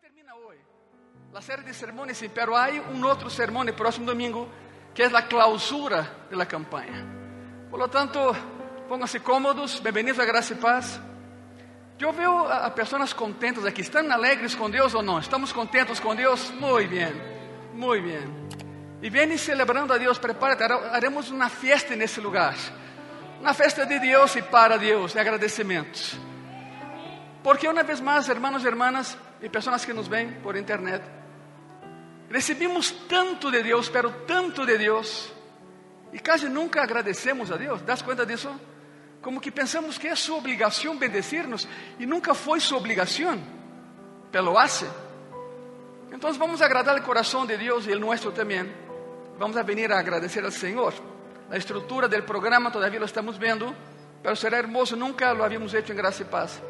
termina hoy la serie de sermones, pero hay un otro sermón el próximo domingo que es la clausura de la campaña. Por lo tanto, pónganse cómodos, bienvenidos a Gracia y Paz. Yo veo a, a personas contentas aquí. ¿Están alegres con Dios o no? ¿Estamos contentos con Dios? Muy bien, muy bien. Y vienen celebrando a Dios, prepárate, haremos una fiesta en ese lugar. Una fiesta de Dios y para Dios, de agradecimientos. Porque una vez más, hermanos y hermanas, y personas que nos ven por internet, recibimos tanto de Dios, pero tanto de Dios, y casi nunca agradecemos a Dios. ¿Das cuenta de eso? Como que pensamos que es su obligación bendecirnos, y nunca fue su obligación, pero lo hace. Entonces vamos a agradar el corazón de Dios y el nuestro también. Vamos a venir a agradecer al Señor. La estructura del programa todavía lo estamos viendo, pero será hermoso, nunca lo habíamos hecho en Gracia y Paz.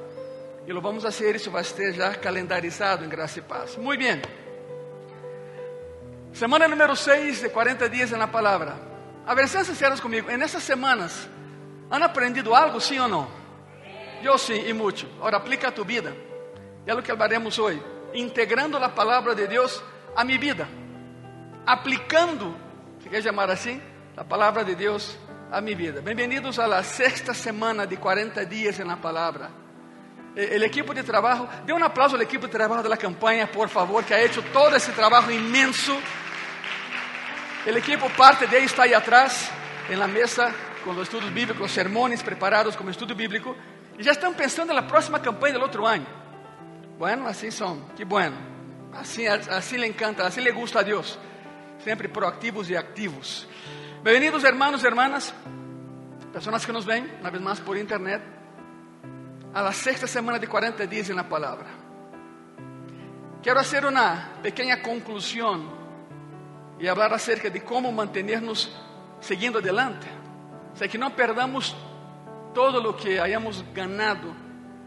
E lo vamos a hacer, isso vai estar já calendarizado em Graça e Paz. Muito bem. Semana número 6 de 40 dias na palavra. A ver, sean sinceros comigo. En essas semanas, ¿han aprendido algo, sim ou não? Eu sim, e muito. Agora, aplica a tu vida. É o que hablaremos hoje. Integrando a palavra de Deus a minha vida. Aplicando, se quer chamar assim, a palavra de Deus a minha vida. Bem-vindos à sexta semana de 40 dias na palavra. El equipo de trabajo, dê un aplauso al equipo de trabajo de la campaña, por favor, que ha hecho todo ese trabajo inmenso. El equipo, parte de ahí está ahí atrás, en la mesa, con los estudios bíblicos, sermones preparados como estudio bíblico, y ya están pensando en la próxima campaña del otro año. Bueno, así son, qué bueno. Así, así le encanta, así le gusta a Dios. Siempre proactivos y activos. Bienvenidos hermanos y hermanas, personas que nos ven, una vez más por internet a la sexta semana de 40 días en la palabra. Quiero hacer una pequeña conclusión y hablar acerca de cómo mantenernos siguiendo adelante. O sea, que no perdamos todo lo que hayamos ganado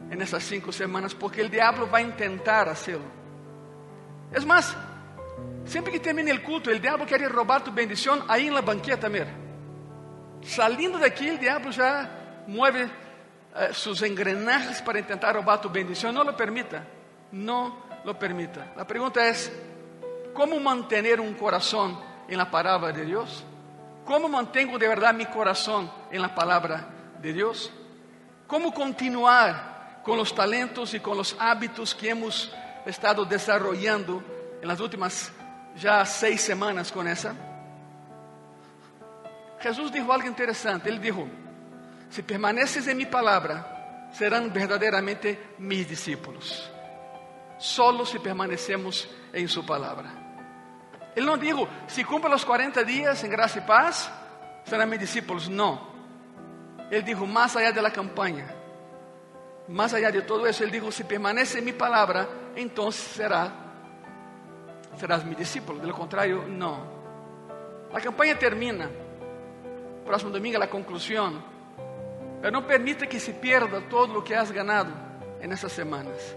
en esas cinco semanas, porque el diablo va a intentar hacerlo. Es más, siempre que termine el culto, el diablo quiere robar tu bendición ahí en la banqueta, mira. Saliendo de aquí, el diablo ya mueve sus engranajes para intentar robar tu bendición. No lo permita, no lo permita. La pregunta es, ¿cómo mantener un corazón en la palabra de Dios? ¿Cómo mantengo de verdad mi corazón en la palabra de Dios? ¿Cómo continuar con los talentos y con los hábitos que hemos estado desarrollando en las últimas ya seis semanas con esa? Jesús dijo algo interesante. Él dijo, si permaneces en mi palabra, serán verdaderamente mis discípulos. Solo si permanecemos en su palabra. Él no dijo, si cumplo los 40 días en gracia y paz, serán mis discípulos. No. Él dijo, más allá de la campaña, más allá de todo eso, Él dijo, si permanece en mi palabra, entonces será, serás mi discípulo. De lo contrario, no. La campaña termina. Próximo domingo la conclusión. Pero no permita que se pierda todo lo que has ganado en estas semanas.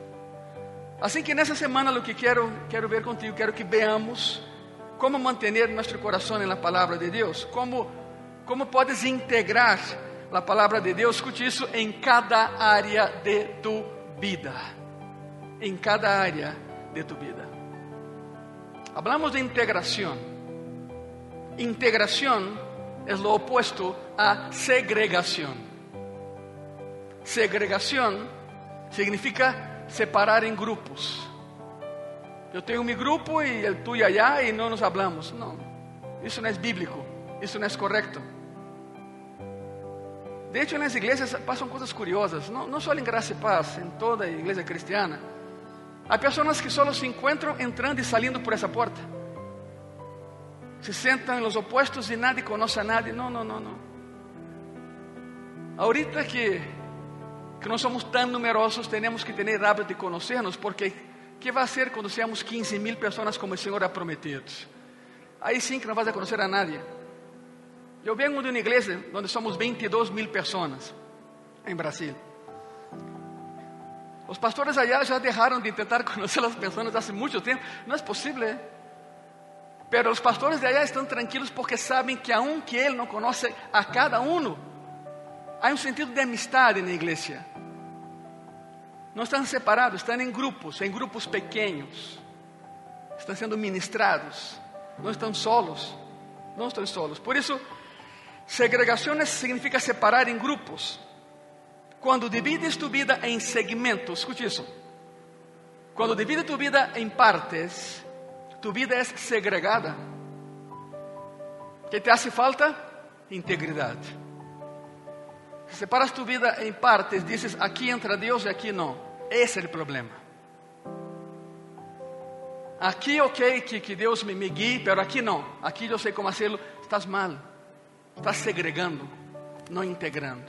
Así que en esta semana lo que quiero, quiero ver contigo, quiero que veamos cómo mantener nuestro corazón en la palabra de Dios, cómo, cómo puedes integrar la palabra de Dios, escute eso, en cada área de tu vida. En cada área de tu vida. Hablamos de integración. Integración es lo opuesto a segregación. Segregación significa separar en grupos. Yo tengo mi grupo y el tuyo allá y no nos hablamos. No, eso no es bíblico, eso no es correcto. De hecho, en las iglesias pasan cosas curiosas, no, no solo en Gracia y Paz, en toda iglesia cristiana. Hay personas que solo se encuentran entrando y saliendo por esa puerta. Se sentan en los opuestos y nadie conoce a nadie. No, no, no, no. Ahorita que que não somos tão numerosos, temos que ter hábito de conhecernos, porque que vai ser quando seamos 15 mil pessoas como o Senhor ha prometido? Aí sim que não vas a conhecer a nadie. Eu venho de uma igreja onde somos 22 mil pessoas em Brasil. Os pastores allá já deixaram de tentar conhecer as pessoas há muito tempo. Não é possível. Pero os pastores de allá estão tranquilos porque sabem que aunque ele não conhece a cada um, há um sentido de amistade na igreja. Não estão separados, estão em grupos, em grupos pequenos. Estão sendo ministrados, não estão solos, não estão solos. Por isso, segregações significa separar em grupos. Quando divides tu vida em segmentos, escute isso. Quando divides tu vida em partes, tu vida é segregada. que te hace falta? Integridade. Se separas tu vida em partes, dizes aqui entra Deus e aqui não. Esse é o problema. Aqui, ok, que, que Deus me, me guie, pero não. Aqui eu sei como fazê-lo. Estás mal. Estás segregando, não integrando.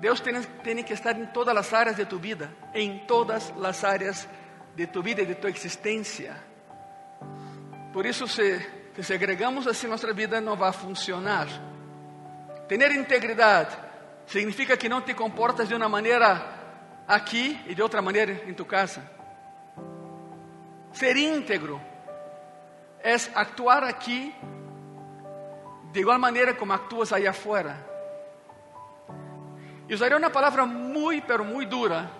Deus tem, que estar em todas as áreas de tu vida, em todas as áreas de tu vida e de tua existência. Por isso, se, se segregamos assim, nossa vida não vai funcionar. Ter integridade significa que não te comportas de uma maneira aqui e de outra maneira em tu casa. Ser íntegro é actuar aqui de igual maneira como actuas aí afuera. E usaria uma palavra muito, pero muito dura.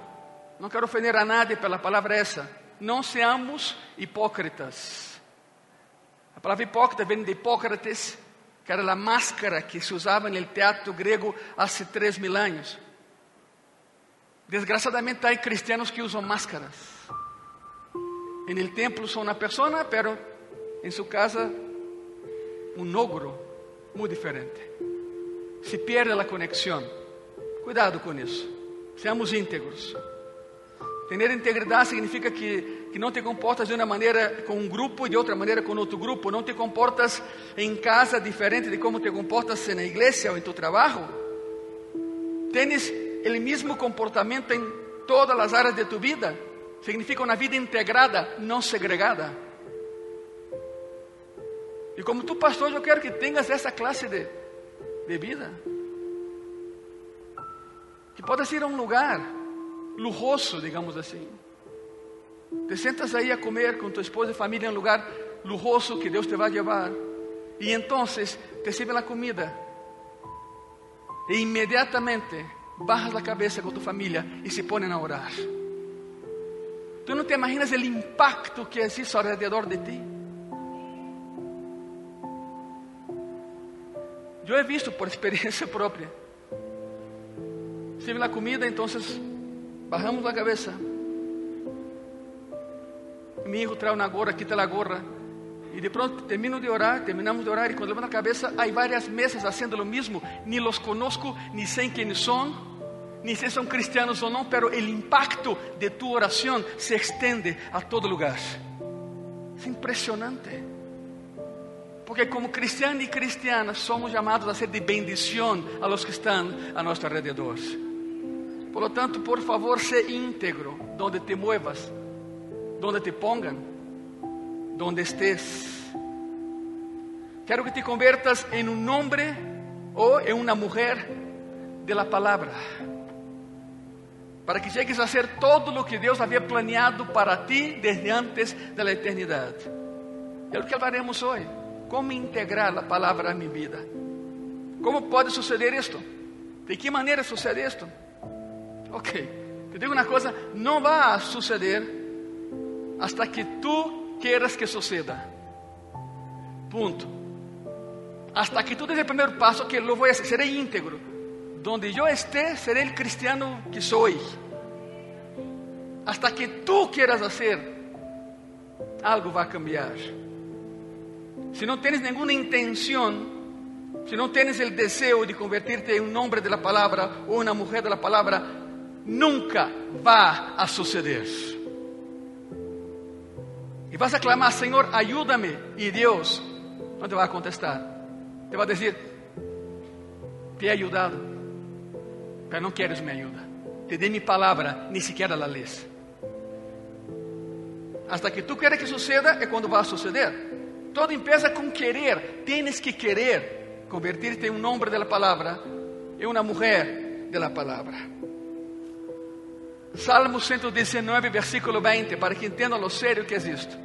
Não quero ofender a nadie pela palavra essa. Não seamos hipócritas. A palavra hipócrita vem de Hipócrates, que era a máscara que se usava no teatro grego há três mil anos. Desgraçadamente, há cristianos que usam máscaras. En el templo são uma pessoa, pero em sua casa um ogro muito diferente. Se perde a conexão. Cuidado com isso. Seamos íntegros. Ter integridade significa que, que não te comportas de uma maneira com um grupo e de outra maneira com outro grupo. Não te comportas em casa diferente de como te comportas na igreja ou em tu trabalho. Tens o mesmo comportamento em todas as áreas de tu vida. Significa uma vida integrada, não segregada. E como tu pastor, eu quero que tenhas essa classe de, de vida. Que podes ir a um lugar lujoso, digamos assim. Te sentas aí a comer com tua esposa e família em um lugar lujoso que Deus te vai levar. E então te sirven a comida. E imediatamente bajas a cabeça com tu família e se ponen a orar. Tu não te imaginas o impacto que existe alrededor de ti. Eu he visto por experiência própria. Sirve a comida, então Bajamos la cabeza. Mi hijo trae una gorra, quita la gorra. Y de pronto termino de orar, terminamos de orar y cuando levanto la cabeza hay varias mesas haciendo lo mismo. Ni los conozco, ni sé quiénes son, ni sé si son cristianos o no, pero el impacto de tu oración se extiende a todo lugar. Es impresionante. Porque como cristianos y cristianas somos llamados a ser de bendición a los que están a nuestro alrededor. Por lo tanto, por favor, sé íntegro donde te muevas, donde te pongan, donde estés. Quero que te conviertas en un hombre o en una mujer de la palabra. Para que llegues a hacer todo lo que Dios había planeado para ti desde antes de la eternidad. É o que hablaremos hoje. Como integrar a palavra a minha vida? Como pode suceder isto? De que maneira sucede isto? Ok, te digo uma coisa: não vai suceder hasta que tu queiras que suceda. Ponto. Hasta que tu des o primeiro passo, que lo voy a hacer, seré íntegro. Donde eu esté, seré o cristiano que sou. Hasta que tu quieras fazer, algo vai cambiar. Se não tens nenhuma intenção, se não tens o desejo de convertir-te em um homem da palavra ou uma mulher da palavra, nunca va a suceder. E vas a clamar, Senhor, ajuda-me. E Deus não te vai contestar. Te vai dizer: Te he ayudado, mas não queres minha ajuda. Te dei minha palavra, nem sequer a lês. Hasta que tu queres que suceda é quando vai suceder. Todo empieza com querer. Tienes que querer convertir-te em um homem da palavra, em uma mulher da palavra. Salmo 119, versículo 20, para que entendam lo sério que é isto.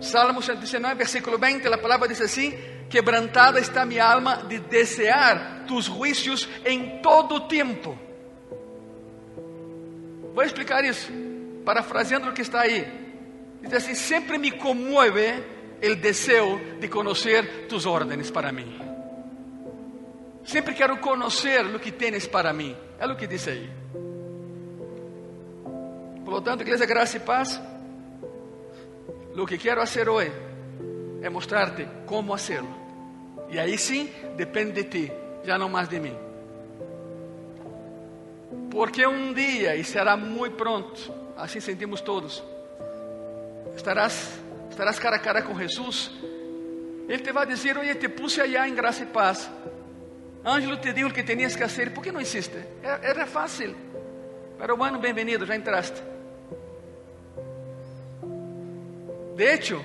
Salmo 119, versículo 20, a palavra diz assim: Quebrantada está minha alma de desear tus juízos em todo tempo. Vou explicar isso, parafraseando o que está aí. Diz assim: sempre me comove o desejo de conhecer tus ordens para mim. Sempre quero conhecer o que tens para mim. É o que diz aí. Por lo tanto, igreja, graça e paz. O que quero fazer hoje é mostrar-te como fazê-lo. E aí sim, depende de ti, já não mais de mim. Porque um dia, e será muito pronto, assim sentimos todos, estarás, estarás cara a cara com Jesus. Ele te vai dizer: Oye, te puse allá em graça e paz. Ângelo te disse o que tenias que fazer, por que não hiciste? Era fácil. Pero bueno, bem-vindo, já entraste. De hecho,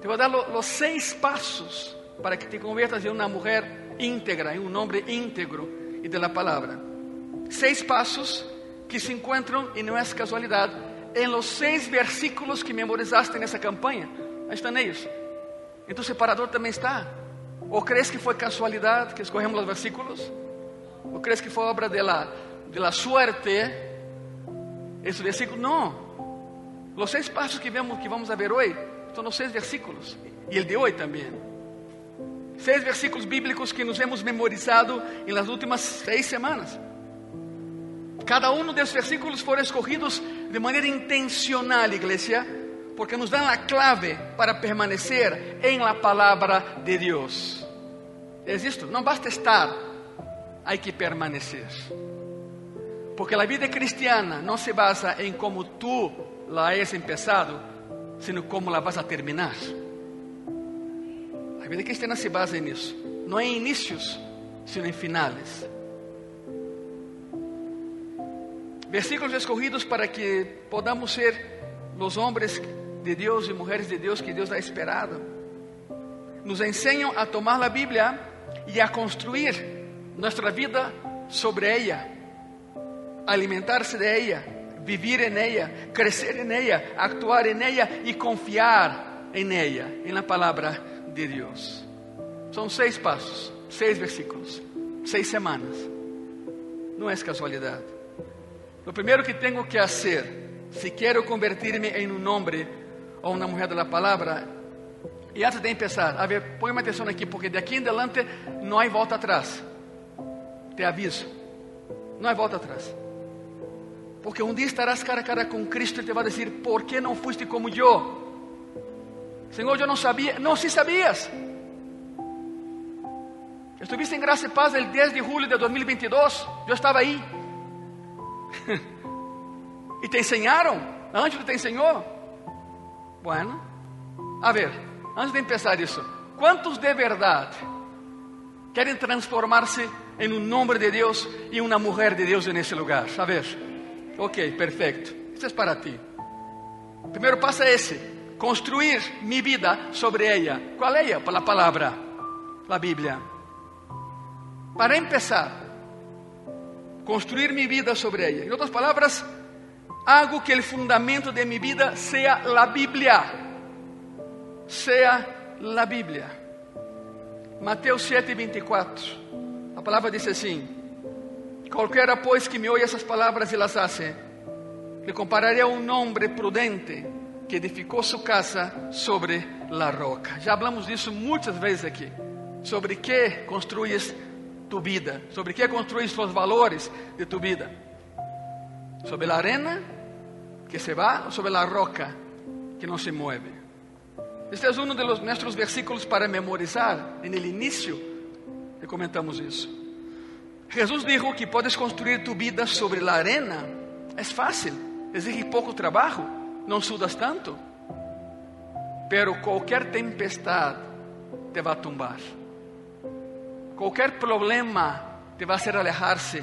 te vou dar os seis passos para que te conviertas em uma mulher íntegra, em um homem íntegro e de la palavra. Seis passos que se encontram, e não é casualidade, em los seis versículos que memorizaste nessa campanha. Aí estão eles. Então o separador também está. Ou crees que foi casualidade que escorremos os versículos? Ou crees que foi obra de la, de la suerte? Esse versículo, não. Os seis passos que, vemos, que vamos a ver hoje são os seis versículos. E o de hoje também. Seis versículos bíblicos que nos hemos memorizado em las últimas seis semanas. Cada um desses versículos foram escorridos de maneira intencional, igreja, porque nos dão a clave para permanecer em la palavra de Deus. É isto, não basta estar, há que permanecer. Porque a vida cristiana não se basa em como tu la hayas empezado, sino como la vas a terminar. A vida cristiana se basa nisso. Não em inícios, sino em finales. Versículos escorridos para que podamos ser os homens de Deus e mulheres de Deus que Deus ha esperado. Nos ensinam a tomar a Bíblia e a construir nossa vida sobre ella, alimentar-se de ella vivir en ella, crecer en ella, actuar en ella y confiar en ella, en la palabra de Dios. Son seis pasos, seis versículos, seis semanas. Não é casualidade. Lo primeiro que tenho que fazer, se quero convertir-me em um homem ou uma mulher da palavra, e antes de começar, a ver, põe uma atenção aqui, porque de em diante não há volta atrás. Te aviso, não há volta atrás. Porque um dia estarás cara a cara com Cristo e te vai dizer: ¿Por que não fuiste como eu? Senhor, eu não sabia. Não, se sabias. Estuviste em graça e paz el 10 de julho de 2022. Eu estava aí. e te ensinaram? Antes te ensinou? Bueno, a ver, antes de começar isso, quantos de verdade querem transformar-se em um nome de Deus e uma mulher de Deus nesse lugar? A ver. Ok, perfeito. Isso é para ti. Primeiro passo é esse: construir minha vida sobre ela. Qual é ela? Pela palavra, a Bíblia. Para começar, construir minha vida sobre ela. Em outras palavras, hago que o fundamento de minha vida seja a Bíblia. Seja a Bíblia. Mateus 7, 24. A palavra diz assim: Qualquer pois, que me oye essas palavras e las hace, le compararé a um homem prudente que edificou sua casa sobre la roca. Já hablamos disso muitas vezes aqui. Sobre que construyes tu vida, sobre que construyes os valores de tu vida. Sobre a arena que se va ou sobre a roca que não se mueve. Este é um dos nossos versículos para memorizar. En el inicio que comentamos isso. Jesus dijo que puedes construir tu vida sobre la arena. Es fácil, exige poco trabajo, no sudas tanto. Pero cualquier tempestad te va a tumbar. Cualquier problema te va a hacer alejarse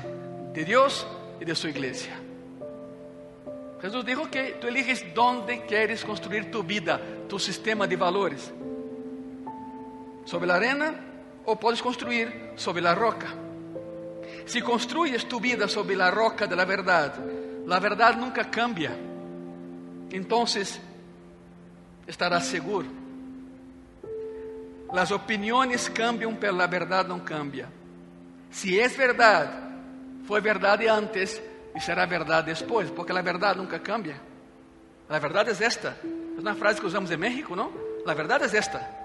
de Dios y de su iglesia. Jesús dijo que tú eliges dónde quieres construir tu vida, tu sistema de valores. Sobre la arena o puedes construir sobre la roca. Si construyes tu vida sobre la roca de la verdad, la verdad nunca cambia. Entonces estarás seguro. Las opiniones cambian, pero la verdad no cambia. Si es verdad, fue verdad de antes, y será verdad después, porque la verdad nunca cambia. La verdad es esta. Es una frase que usamos en México, ¿no? La verdad es esta.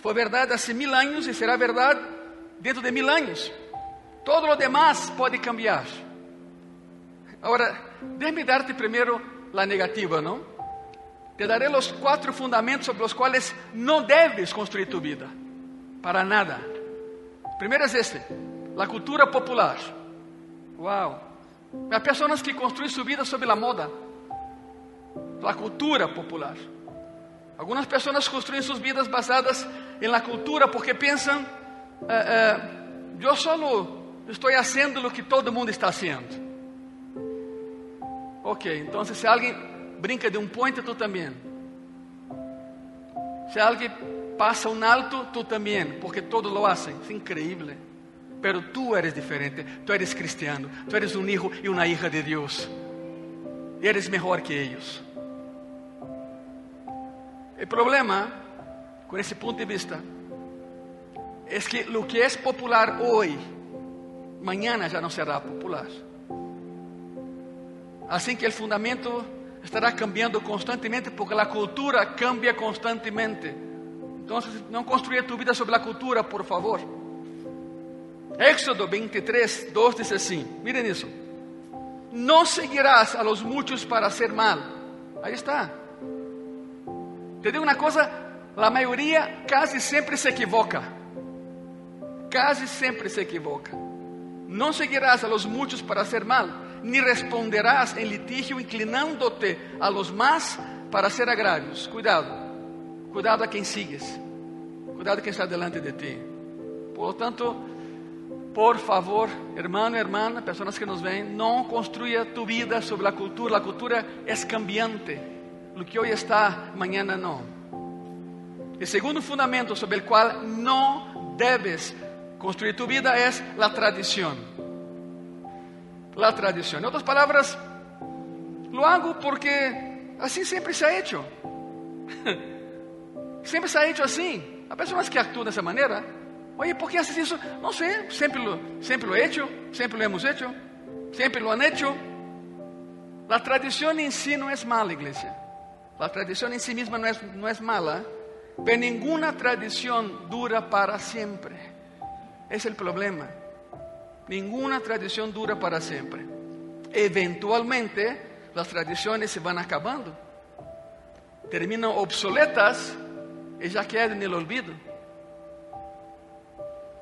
Fue verdad hace mil años y será verdad dentro de mil años. Todo lo demás puede cambiar. Ahora, déjame darte primero la negativa, ¿no? Te daré los cuatro fundamentos sobre los cuales no debes construir tu vida. Para nada. Primero es este, la cultura popular. Wow. Hay personas que construyen su vida sobre la moda. La cultura popular. Algunas personas construyen sus vidas basadas en la cultura porque piensan, eh, eh, yo solo estoy haciendo lo que todo mundo está haciendo. Ok, entonces si alguien brinca de un puente, tú también. Si alguien pasa un alto, tú también, porque todos lo hacen. Es increíble. Pero tú eres diferente, tú eres cristiano, tú eres un hijo y una hija de Dios. Y eres mejor que ellos. El problema con ese punto de vista es que lo que es popular hoy, mañana ya no será popular. Así que el fundamento estará cambiando constantemente porque la cultura cambia constantemente. Entonces, no construya tu vida sobre la cultura, por favor. Éxodo 23, 2 dice así, miren eso. No seguirás a los muchos para hacer mal. Ahí está. Te digo una cosa, la mayoría casi siempre se equivoca. Casi siempre se equivoca. No seguirás a los muchos para hacer mal, ni responderás en litigio inclinándote a los más para hacer agravios. Cuidado, cuidado a quien sigues, cuidado a quien está delante de ti. Por lo tanto, por favor, hermano, hermana, personas que nos ven, no construya tu vida sobre la cultura. La cultura es cambiante. Lo que hoy está, mañana no. El segundo fundamento sobre el cual no debes construir tu vida es la tradición. La tradición. En otras palabras, lo hago porque así siempre se ha hecho. siempre se ha hecho así. Hay personas que actúan de esa manera. Oye, ¿por qué haces eso? No sé, siempre lo, siempre lo he hecho, siempre lo hemos hecho, siempre lo han hecho. La tradición en sí no es mala, iglesia. La tradición en sí misma no es, no es mala, pero ninguna tradición dura para siempre. Es el problema. Ninguna tradición dura para siempre. Eventualmente las tradiciones se van acabando, terminan obsoletas y ya quedan en el olvido.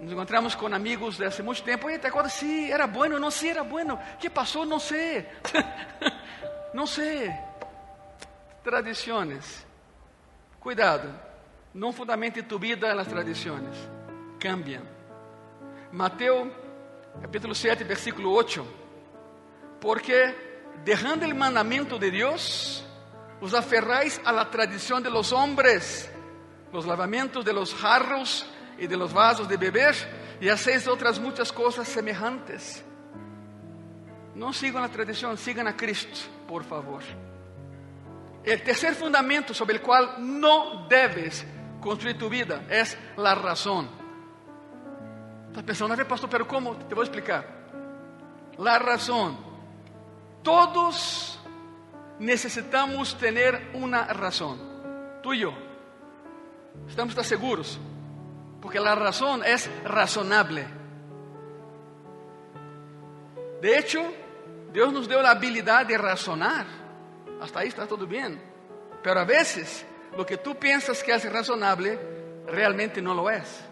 Nos encontramos con amigos de hace mucho tiempo. Oye, ¿te acuerdas? Sí, era bueno. No, sí, era bueno. ¿Qué pasó? No sé. no sé. Tradiciones. Cuidado. No fundamente tu vida en las tradiciones. Cambian. Mateo capítulo 7, versículo 8. Porque dejando el mandamiento de Dios, os aferráis a la tradición de los hombres, los lavamientos de los jarros y de los vasos de beber y hacéis otras muchas cosas semejantes. No sigan la tradición, sigan a Cristo, por favor. El tercer fundamento sobre el cual no debes construir tu vida es la razón. Estás pensando, a pastor, pero ¿cómo? Te voy a explicar. La razón. Todos necesitamos tener una razón. Tú y yo. Estamos seguros. Porque la razón es razonable. De hecho, Dios nos dio la habilidad de razonar. Hasta ahí está todo bien. Pero a veces lo que tú piensas que es razonable realmente no lo es.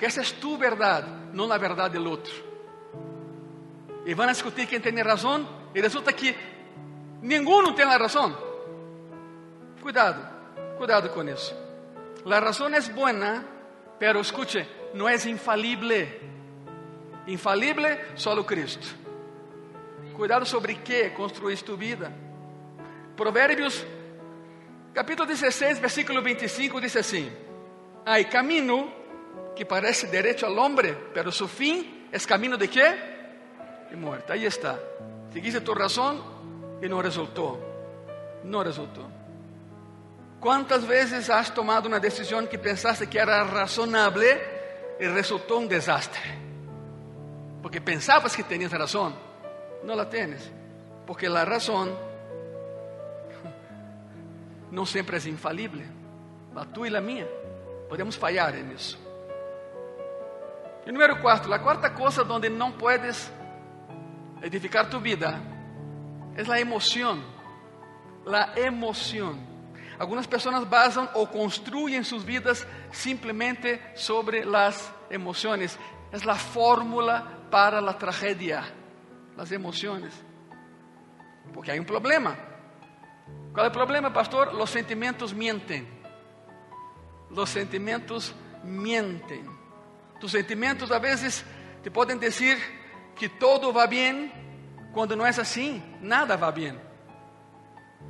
Porque esa es tu verdad, no la verdad del otro. Y van a discutir quién tiene razón y resulta que ninguno tiene la razón. Cuidado, cuidado con eso. La razón es buena pero escuche, no es infalible. Infalible solo Cristo. Cuidado sobre qué construís tu vida. Proverbios capítulo 16, versículo 25 dice así: Hay camino que parece derecho al hombre, pero su fin es camino de qué? De muerte. Ahí está. Seguiste tu razón y no resultó. No resultó. ¿Cuántas veces has tomado una decisión que pensaste que era razonable y resultó un desastre? porque pensabas que tenías razón. No la tienes, porque la razón no siempre es infalible. La tuya y la mía. Podemos fallar en eso. Y número cuatro, la cuarta cosa donde no puedes edificar tu vida es la emoción. La emoción. Algunas personas basan o construyen sus vidas simplemente sobre las emociones. Es la fórmula para la tragedia, las emociones. Porque hay un problema. ¿Cuál es el problema, pastor? Los sentimientos mienten. Los sentimientos mienten. Tus sentimientos a veces te pueden decir que todo va bien cuando no es así, nada va bien.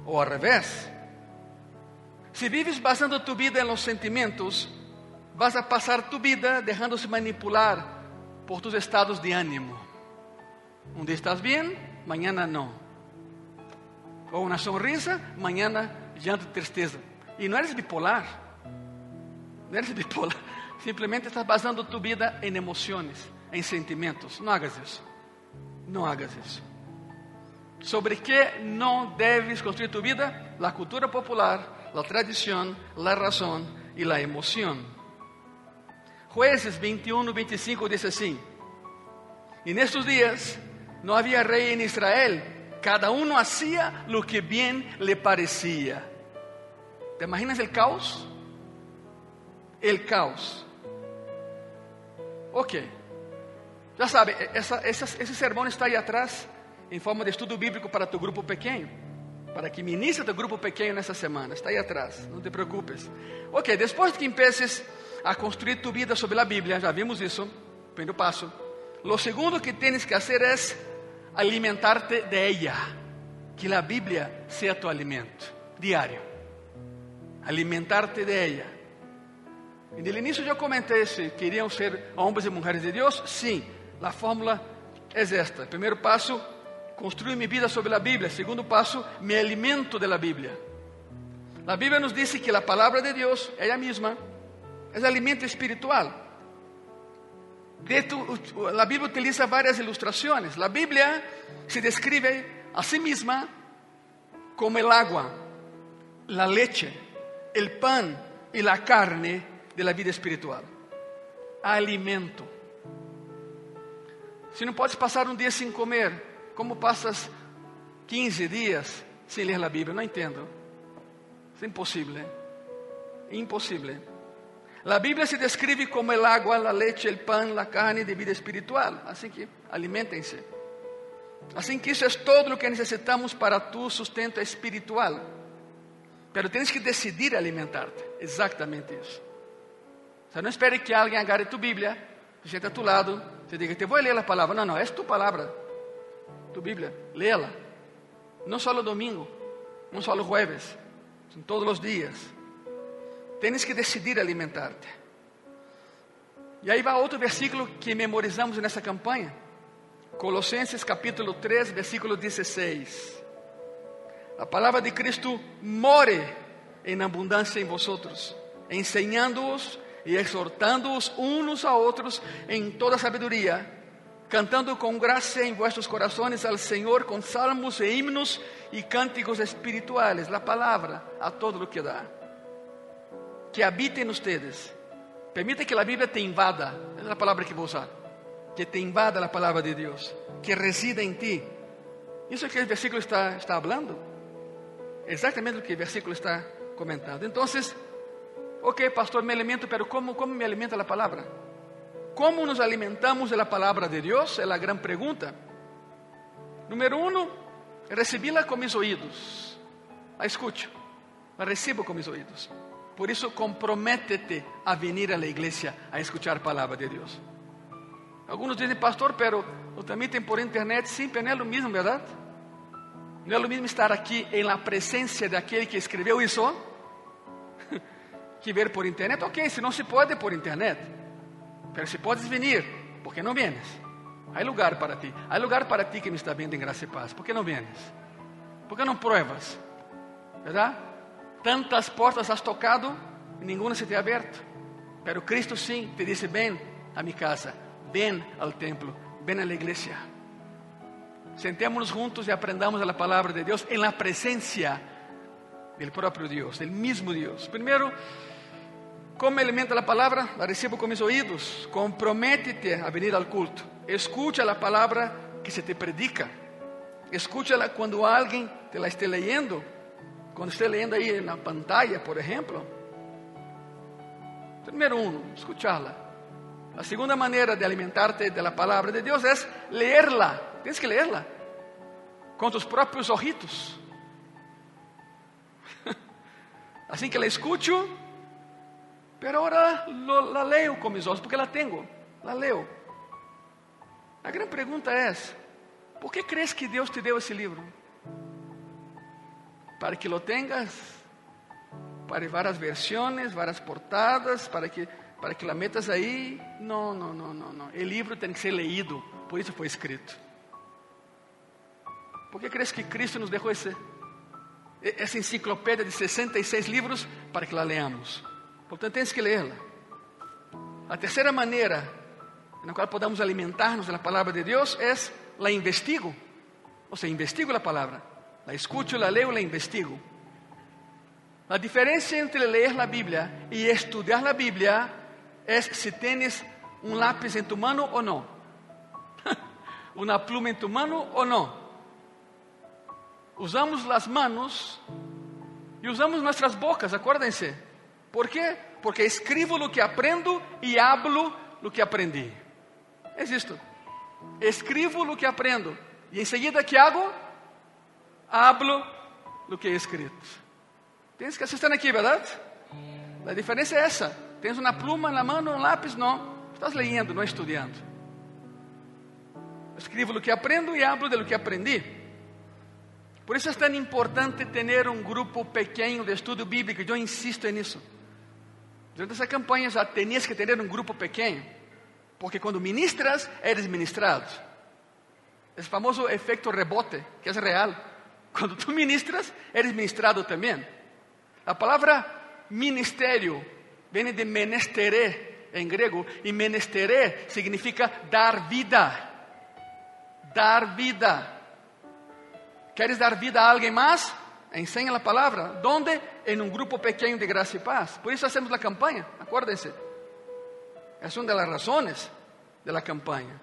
O al revés. Si vives basando tu vida en los sentimientos, vas a pasar tu vida dejándose manipular por tus estados de ánimo. Un día estás bien, mañana no. O una sonrisa, mañana llanto y tristeza. Y no eres bipolar. No eres bipolar. Simplemente estás basando tu vida en emociones, en sentimientos. No hagas eso. No hagas eso. ¿Sobre qué no debes construir tu vida? La cultura popular la tradición, la razón y la emoción. Jueces 21, 25 dice así, en estos días no había rey en Israel, cada uno hacía lo que bien le parecía. ¿Te imaginas el caos? El caos. Ok, ya sabe, ese sermón está ahí atrás en forma de estudio bíblico para tu grupo pequeño para que ministre tu grupo pequeno nessa semana. Está aí atrás, não te preocupes. Ok, depois que empeces a construir tu vida sobre a Bíblia, já vimos isso, primeiro passo. Lo segundo que tienes que fazer é alimentarte de ella. Que a Bíblia seja tu alimento diário. Alimentarte de ella. E no início eu comentei se queriam ser homens e mulheres de Deus. Sim, a fórmula é esta. Primeiro passo, construyo mi vida sobre la Biblia. Segundo paso, me alimento de la Biblia. La Biblia nos dice que la palabra de Dios, ella misma, es alimento espiritual. La Biblia utiliza varias ilustraciones. La Biblia se describe a sí misma como el agua, la leche, el pan y la carne de la vida espiritual. Alimento. Si no puedes pasar un día sin comer, como passas 15 dias sem ler a Bíblia? Não entendo. É impossível. Impossível. A Bíblia se descreve como el agua, a leite, o pão, a carne de vida espiritual. Assim que alimentem-se. Assim que isso é todo o que necessitamos para tu sustento espiritual. Pero tens que decidir alimentar-te. Exatamente isso. Você não espere que alguém agarre tu Bíblia, se sente a tu lado, te diga, te vou ler a palavra. Não, não, é tu palavra tu Bíblia, léela. Não só no domingo, não só no jueves, são todos os dias. Tens que decidir alimentar-te. E aí vai outro versículo que memorizamos nessa campanha. Colossenses capítulo 3, versículo 16. A palavra de Cristo more em abundância em vosotros, ensinando-os e exortando-os uns a outros em toda sabedoria cantando con gracia en vuestros corazones al Señor con salmos e himnos y cánticos espirituales, la palabra a todo lo que da. Que habite en ustedes. Permite que la Biblia te invada, es la palabra que voy a usar. Que te invada la palabra de Dios, que resida en ti. Isso é que o versículo está, está hablando. Exactamente lo que el versículo está comentando. Entonces, ok, pastor, me alimento, pero ¿cómo, cómo me alimenta la palabra? ¿Cómo nos alimentamos de la palabra de Dios? Es la gran pregunta. Número uno, recibirla con mis oídos. La escucho, la recibo con mis oídos. Por eso comprométete a venir a la iglesia a escuchar palabra de Dios. Algunos dicen, pastor, pero lo transmiten por internet. Sí, pero no es lo mismo, ¿verdad? No es lo mismo estar aquí en la presencia de aquel que escribió eso que ver por internet. Ok, si no se puede por internet. Pero si puedes venir, ¿por qué no vienes? Hay lugar para ti. Hay lugar para ti que me está viendo en gracia y paz. ¿Por qué no vienes? ¿Por qué no pruebas? ¿Verdad? Tantas puertas has tocado y ninguna se te ha abierto. Pero Cristo sí te dice, ven a mi casa, ven al templo, ven a la iglesia. Sentémonos juntos y aprendamos la palabra de Dios en la presencia del propio Dios, del mismo Dios. Primero, como alimenta la palabra, la recibo con mis oídos. Comprométete a venir al culto. Escucha la palabra que se te predica. Escúchala cuando alguien te la esté leyendo. Cuando esté leyendo ahí en la pantalla, por ejemplo. Número uno, escucharla. La segunda manera de alimentarte de la palabra de Dios es leerla. Tienes que leerla con tus propios ojitos. Así que la escucho, pero ahora lo, la leo con mis ojos porque la tengo, la leo. La gran pregunta es, ¿por qué crees que Dios te dio ese libro? Para que lo tengas para varias versiones, varias portadas, para que, para que la metas ahí. No, no, no, no, no. El libro tem que ser leído, por isso foi escrito. ¿Por que crees que Cristo nos deixou esse, essa enciclopédia de 66 livros para que la leamos? Portanto, tens que lerla. A terceira maneira na qual podemos alimentar-nos da palavra de Deus é la investigo. Ou seja, investigo a palavra. La escucho, la leo, la investigo. La diferencia entre leer la Biblia y estudiar la Biblia es si tienes un lápiz en tu mano o no. Una pluma en tu mano o no. Usamos las manos y usamos nuestras bocas, acuérdense. ¿Por qué? Porque escribo lo que aprendo y hablo lo que aprendí. Es esto. Escribo lo que aprendo y enseguida que hago, hablo lo que he escrito. Tens que assistir aqui, verdade? A diferença é essa. Tens uma pluma na mão, um lápis, não. Estás lendo, não estudando. Escrevo o que aprendo e hablo de lo que aprendi. Por isso é tão importante ter um grupo pequeno de estudo bíblico. Eu insisto nisso. Durante essa campanha já tenias que ter um grupo pequeno. Porque quando ministras, eres ministrado. Esse famoso efeito rebote, que é real. Quando tu ministras, eres ministrado também. A palavra ministério vem de menesteré em grego, e menesteré significa dar vida. Dar vida. ¿Queres dar vida a alguém mais? Enseña a palavra. ¿Dónde? En um grupo pequeno de graça e paz. Por isso hacemos a campanha. Acuérdense. É uma das razões de la campanha.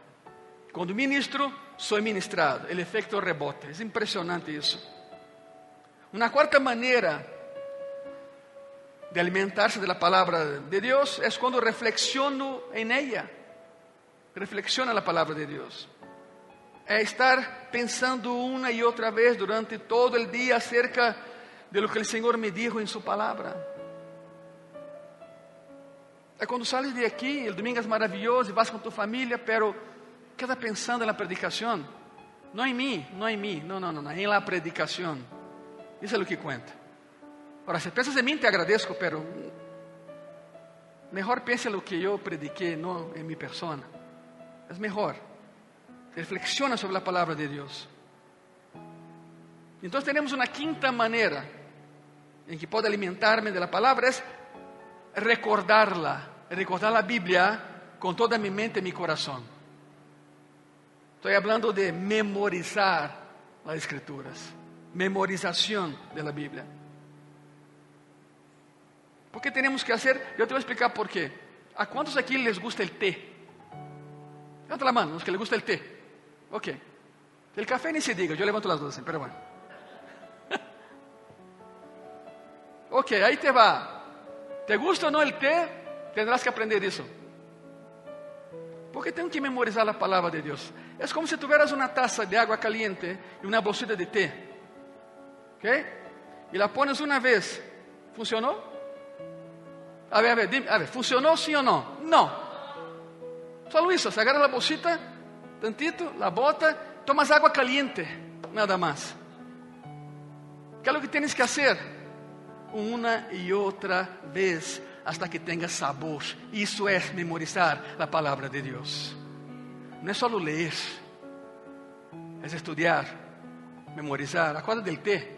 Quando ministro, sou ministrado. O efeito rebote. É impressionante isso. Uma quarta maneira de alimentarse de la palabra de Dios es cuando reflexiono en ella. Reflexiona la palabra de Dios. É estar pensando una y otra vez durante todo el día acerca de lo que el Señor me dijo en su palabra. Quando sales de aqui, o domingo é maravilhoso e vas com tu família, pero queda pensando na predicação. Não em mim, não em mim, não, não, não, em la predicação. Isso é o que conta. Ora, se pensas em mim, te agradeço, pero mejor pense lo que eu prediquei, não em minha persona. É melhor. Reflexiona sobre a palavra de Deus. Então, temos uma quinta maneira em que pode alimentar-me da palavra, é recordarla, recordar a Bíblia com toda minha mente e meu coração. Estou falando de memorizar as Escrituras, memorização da Bíblia. ¿Por qué tenemos que hacer? Yo te voy a explicar por qué. ¿A cuántos aquí les gusta el té? Levanta la mano, los que les gusta el té. Ok. El café ni se diga, yo levanto las dos, pero bueno. Ok, ahí te va. ¿Te gusta o no el té? Tendrás que aprender eso. Porque tengo que memorizar la palabra de Dios. Es como si tuvieras una taza de agua caliente y una bolsita de té. ¿Ok? Y la pones una vez. ¿Funcionó? A ver, a ver, dime, a ver, ¿funcionó sí o no? No. Solo eso, se agarra la bolsita, tantito, la bota, tomas agua caliente, nada más. ¿Qué es lo que tienes que hacer? Una y otra vez hasta que tenga sabor. Isso é memorizar a palavra de Deus. Não é só ler, é estudar, memorizar. Acorda del té.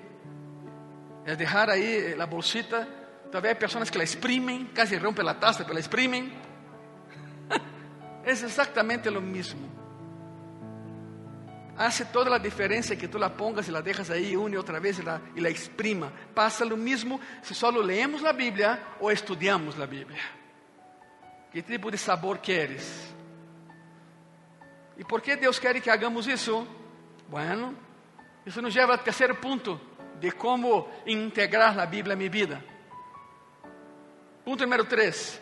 É deixar aí a bolsita Todavía hay personas que la exprimen, casi rompen la taza, pero la exprimen. es exactamente lo mismo. Hace toda la diferencia que tú la pongas y la dejas ahí una y otra vez y la, y la exprima. Pasa lo mismo si solo leemos la Biblia o estudiamos la Biblia. ¿Qué tipo de sabor quieres? ¿Y por qué Dios quiere que hagamos eso? Bueno, eso nos lleva al tercer punto de cómo integrar la Biblia en mi vida. Punto número tres.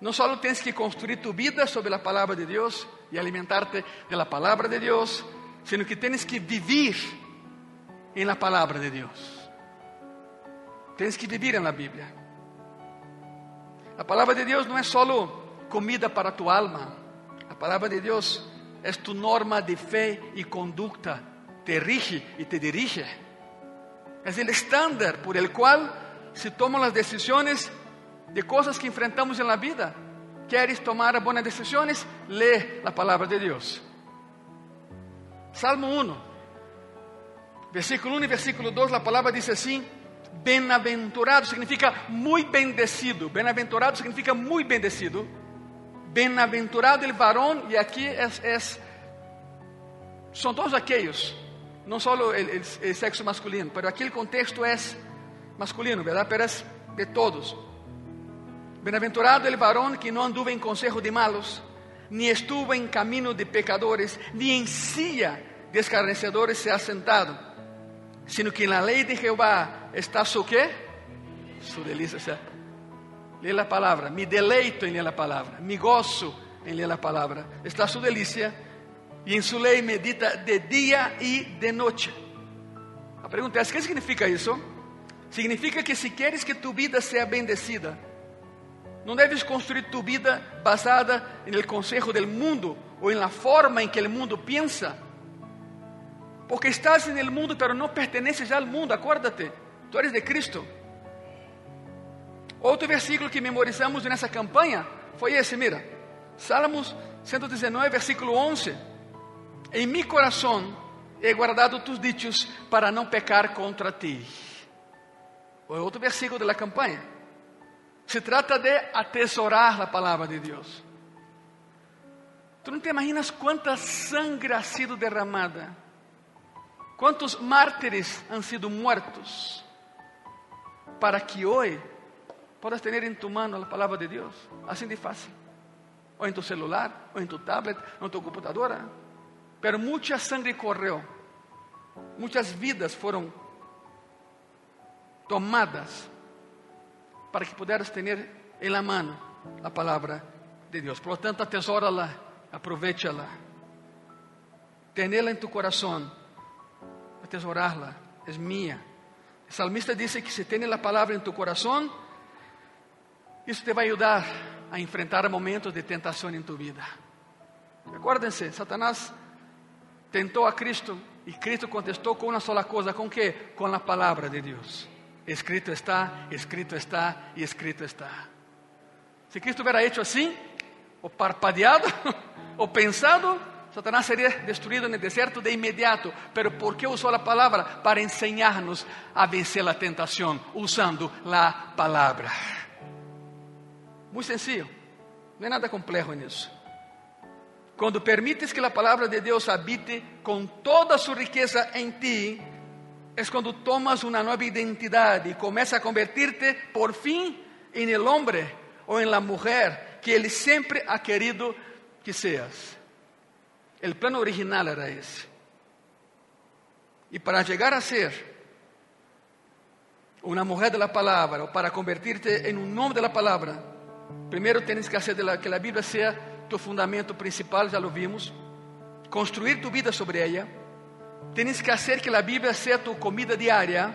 No solo tienes que construir tu vida sobre la palabra de Dios y alimentarte de la palabra de Dios, sino que tienes que vivir en la palabra de Dios. Tienes que vivir en la Biblia. La palabra de Dios no es solo comida para tu alma. La palabra de Dios es tu norma de fe y conducta. Te rige y te dirige. Es el estándar por el cual se toman las decisiones de cosas que enfrentamos en la vida. ¿Quieres tomar buenas decisiones? Lee la palabra de Dios. Salmo 1, versículo 1 y versículo 2, la palabra dice así, Bienaventurado significa muy bendecido. Bienaventurado significa muy bendecido. Bienaventurado el varón, y aquí es, es son todos solo el, el, el, sexo masculino, aquí el contexto es masculino, ¿verdad? Pero es de todos. Bienaventurado el varón que no anduvo en consejo de malos, ni estuvo en camino de pecadores, ni en silla de escarnecedores se ha sentado, sino que en la ley de Jehová está su qué? Su delicia. O sea, lee la palabra, me deleito en la palabra, me gozo en la palabra, está su delicia, y en su ley medita de día y de noche. La pregunta es, ¿qué significa eso? Significa que si quieres que tu vida sea bendecida, não deves construir tu vida basada no consejo del mundo ou la forma em que o mundo pensa. Porque estás en el mundo, pero no perteneces al mundo, acuérdate, tú eres de Cristo. Outro versículo que memorizamos nessa campanha foi esse, mira, Salmos 119, versículo 11. Em mi coração he guardado tus dichos para não pecar contra ti. Outro versículo da campanha. Se trata de atesorar la palabra de Dios. Tú no te imaginas cuánta sangre ha sido derramada, cuántos mártires han sido muertos para que hoy puedas tener en tu mano la palabra de Dios, así de fácil, o en tu celular, o en tu tablet, o en tu computadora. Pero mucha sangre corrió, muchas vidas fueron tomadas para que puderas ter em la mano a palavra de Deus. Por lo tanto, atesora-la, aprovecha-la. Tenê-la em tu coração, atesorá-la, é minha. O salmista disse que se tem a palavra em tu coração, isso te vai ajudar a enfrentar momentos de tentação em tu vida. Acuérdense, Satanás tentou a Cristo e Cristo contestou com uma sola coisa, com que? Com a palavra de Deus. Escrito está, escrito está y escrito está. Si Cristo hubiera hecho así, o parpadeado, o pensado, Satanás sería destruido en el desierto de inmediato. Pero ¿por qué usó la palabra? Para enseñarnos a vencer la tentación usando la palabra. Muy sencillo, no hay nada complejo en eso. Cuando permites que la palabra de Dios habite con toda su riqueza en ti, es cuando tomas una nueva identidad y comienzas a convertirte por fin en el hombre o en la mujer que Él siempre ha querido que seas. El plan original era ese. Y para llegar a ser una mujer de la palabra o para convertirte en un hombre de la palabra, primero tienes que hacer de la, que la Biblia sea tu fundamento principal, ya lo vimos, construir tu vida sobre ella Tienes que hacer que la Biblia sea tu comida diaria.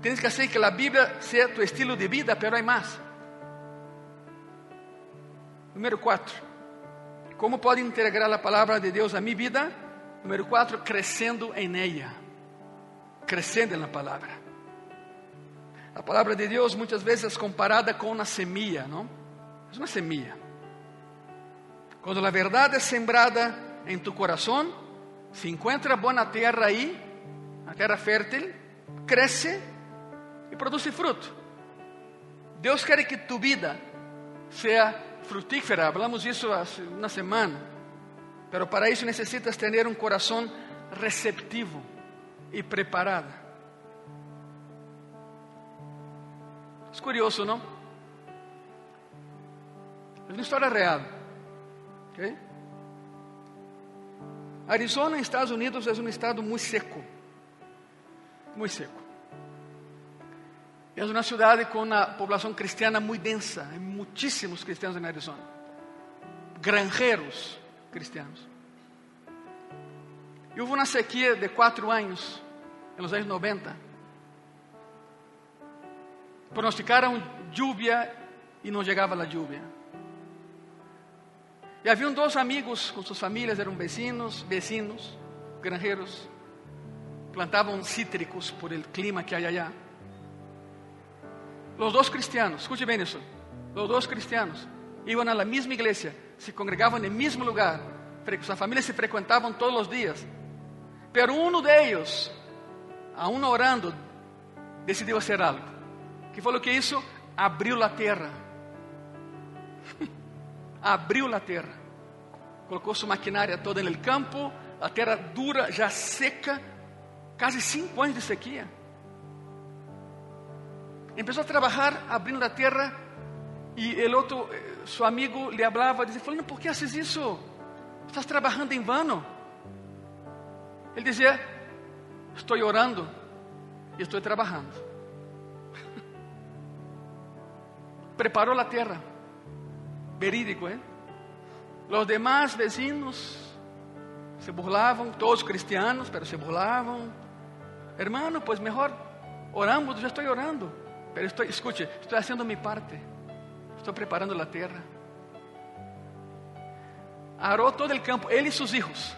Tienes que hacer que la Biblia sea tu estilo de vida, pero hay más. Número cuatro. ¿Cómo puedo integrar la palabra de Dios a mi vida? Número cuatro, creciendo en ella. Creciendo en la palabra. La palabra de Dios muchas veces es comparada con una semilla, ¿no? Es una semilla. Cuando la verdad es sembrada en tu corazón, se encontra boa terra aí, a terra fértil, cresce e produz fruto. Deus quer que tu vida seja frutífera. Hablamos isso há uma semana. Pero para isso necessitas ter um coração receptivo e preparada. É curioso, não? É uma história real. Okay? Arizona, Estados Unidos, é um estado muito seco. Muito seco. É uma cidade com uma população cristiana muito densa. Há muitíssimos cristianos em Arizona. Granjeros cristianos. E houve uma sequia de quatro anos, nos anos 90. Pronosticaram lluvia e não chegava a lluvia. E haviam dois amigos com suas famílias, eram vecinos, vecinos, granjeiros, plantavam cítricos por el clima que há allá. Os dois cristianos, escute bem isso, os dois cristianos iam a la mesma igreja, se congregavam no mesmo lugar, suas famílias se frequentavam todos os dias, pero um deles, aún orando, decidiu fazer algo. Que foi o que isso? Abriu a terra abriu a terra, colocou sua maquinária toda no campo, a terra dura, já seca, quase cinco anos de sequia. Começou a trabalhar abrindo a terra e o outro, eh, seu amigo, lhe falava, dizia, falando, por que haces isso? Estás trabalhando em vano? Ele dizia, estou orando e estou trabalhando. Preparou a terra verídico, ¿eh? Los demás vecinos se burlavam, todos cristianos, pero se burlavam. Hermano, pues mejor oramos, já estou orando. Pero estoy, escute, estou fazendo minha parte. Estou preparando a terra. Arou todo o campo, ele e seus filhos.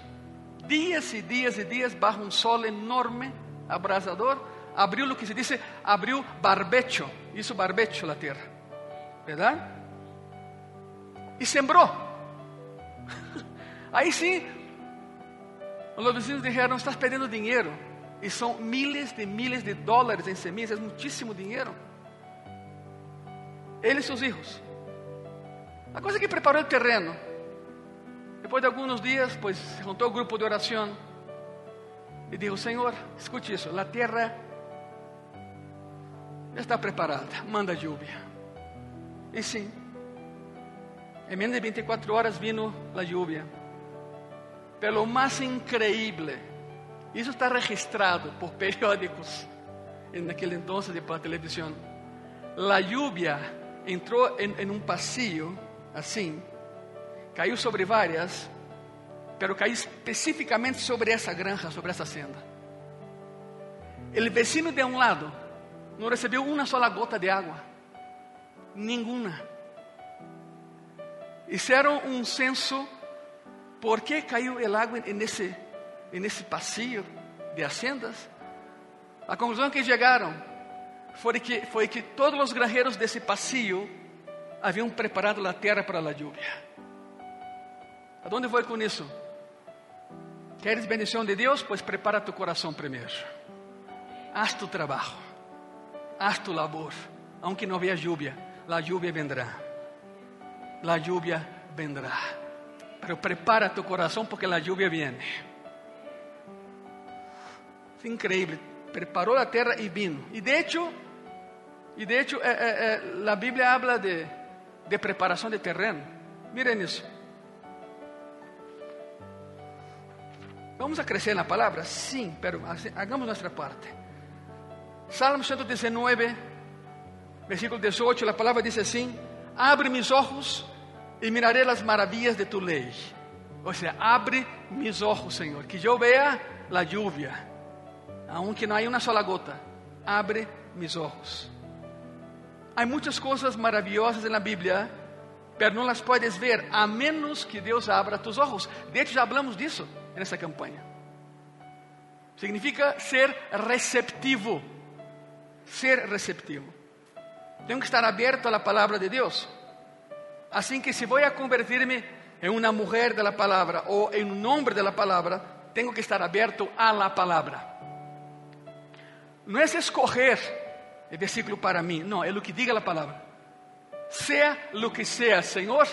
Dias e dias e dias, bajo um sol enorme, abrasador, abriu o que se diz, abriu barbecho, isso barbecho a terra. Verdade? E sembrou. Aí sim, os vizinhos disseram: estás perdendo dinheiro. E são miles de miles de dólares em semilhas, é muitíssimo dinheiro. Ele e seus filhos. A coisa que preparou o terreno. Depois de alguns dias, pois se juntou o grupo de oração e disse: Senhor, escute isso, a terra já está preparada, manda lluvia. E sim, em menos de 24 horas vino a lluvia. Pero lo más increíble, está registrado por periódicos en aquel entonces de para televisión. La lluvia entrou en, en un pasillo assim, caiu sobre várias, pero caiu especificamente sobre essa granja, sobre essa senda. O vecino de um lado não recebeu uma sola gota de água, nenhuma. Hicieron um censo por que caiu o água nesse nesse pasillo de haciendas. A conclusão que chegaram foi que, foi que todos os granjeiros desse pasillo haviam preparado a terra para a lluvia. ¿A onde vou com isso? ¿Queres bendição de Deus? Pues prepara tu coração primeiro. Haz tu trabalho. Haz tu labor. Aunque não veja lluvia, a lluvia vendrá la lluvia vendrá. Pero prepara tu corazón porque la lluvia viene. Es increíble. Preparó la tierra y vino. Y de hecho, y de hecho, eh, eh, eh, la Biblia habla de, de preparación de terreno. Miren eso. Vamos a crecer en la palabra, sí, pero hagamos nuestra parte. Salmo 119, versículo 18, la palabra dice así: Abre mis ojos e miraré as maravilhas de tu lei. Ou seja, abre mis ojos, Senhor, que eu vea a lluvia, aunque não há uma sola gota. Abre mis ojos. Há muitas coisas maravilhosas na Bíblia, mas não las puedes ver a menos que Deus abra tus ojos. De hecho, já hablamos disso nessa campanha. Significa ser receptivo. Ser receptivo. Tenho que estar aberto à palavra de Deus. Así que si voy a convertirme en una mujer de la palabra o en un hombre de la palabra, tengo que estar abierto a la palabra. No es escoger el versículo para mí, no, es lo que diga la palabra. Sea lo que sea, Señor,